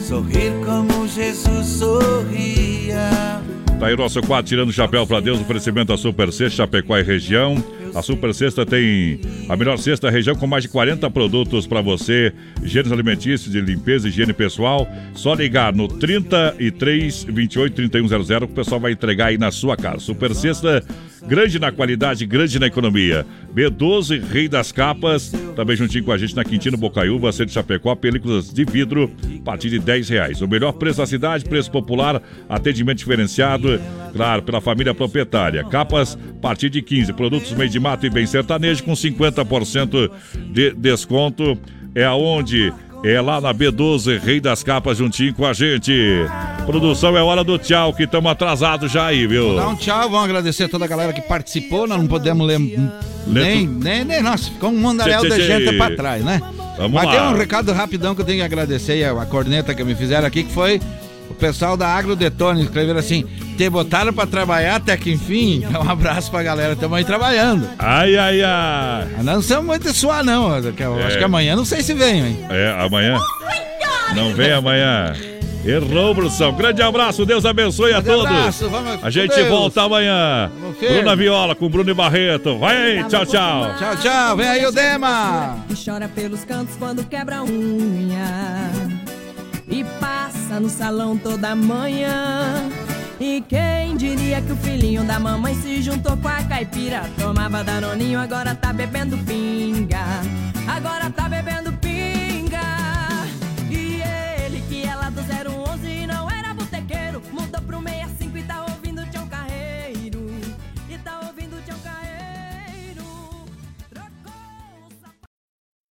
sorrir como Jesus sorria. Tá aí o nosso quadro Tirando o Chapéu para Deus, oferecimento da Super Sexta, Chapecó e região. A Super Sexta tem a melhor da região com mais de 40 produtos para você, gêneros alimentícios, de limpeza e higiene pessoal. Só ligar no 33 28 3100 que o pessoal vai entregar aí na sua casa. Super Sexta grande na qualidade, grande na economia. B12, Rei das Capas, também juntinho com a gente na Quintino Bocaiúva, Centro Chapecó, películas de vidro, a partir de 10 reais. O melhor preço da cidade, preço popular, atendimento diferenciado, claro, pela família proprietária. Capas, a partir de 15. Produtos meio de mato e bem sertanejo, com 50% de desconto. É aonde? É lá na B12, Rei das Capas, juntinho com a gente. Produção, é hora do tchau, que estamos atrasados já aí, viu? Dá um tchau, vamos agradecer a toda a galera que participou. Nós não podemos ler nem, nem, nem. Nossa, ficou um tchê, de gente pra trás, né? Vamos Mas lá. tem um recado rapidão que eu tenho que agradecer a corneta que me fizeram aqui, que foi pessoal da Agro Detone. Escreveram assim: te botaram pra trabalhar até que enfim. Então, um abraço pra galera, estamos aí trabalhando. Ai, ai, ai. Mas não somos muito suar, não. Eu É. Acho que amanhã não sei se venho, hein? É, amanhã? Não vem amanhã. Errou, produção. Grande abraço, Deus abençoe a todos. abraço, vamos a gente Deus. volta amanhã. Bruna Viola com Bruno e Barreto. Vai aí, tchau, tchau. Tchau, tchau. Vem aí o Dema. Que chora pelos cantos quando quebra a unha passa no salão toda manhã. E quem diria que o filhinho da mamãe se juntou com a caipira? Tomava danoninho, agora tá bebendo pinga. Agora tá bebendo pinga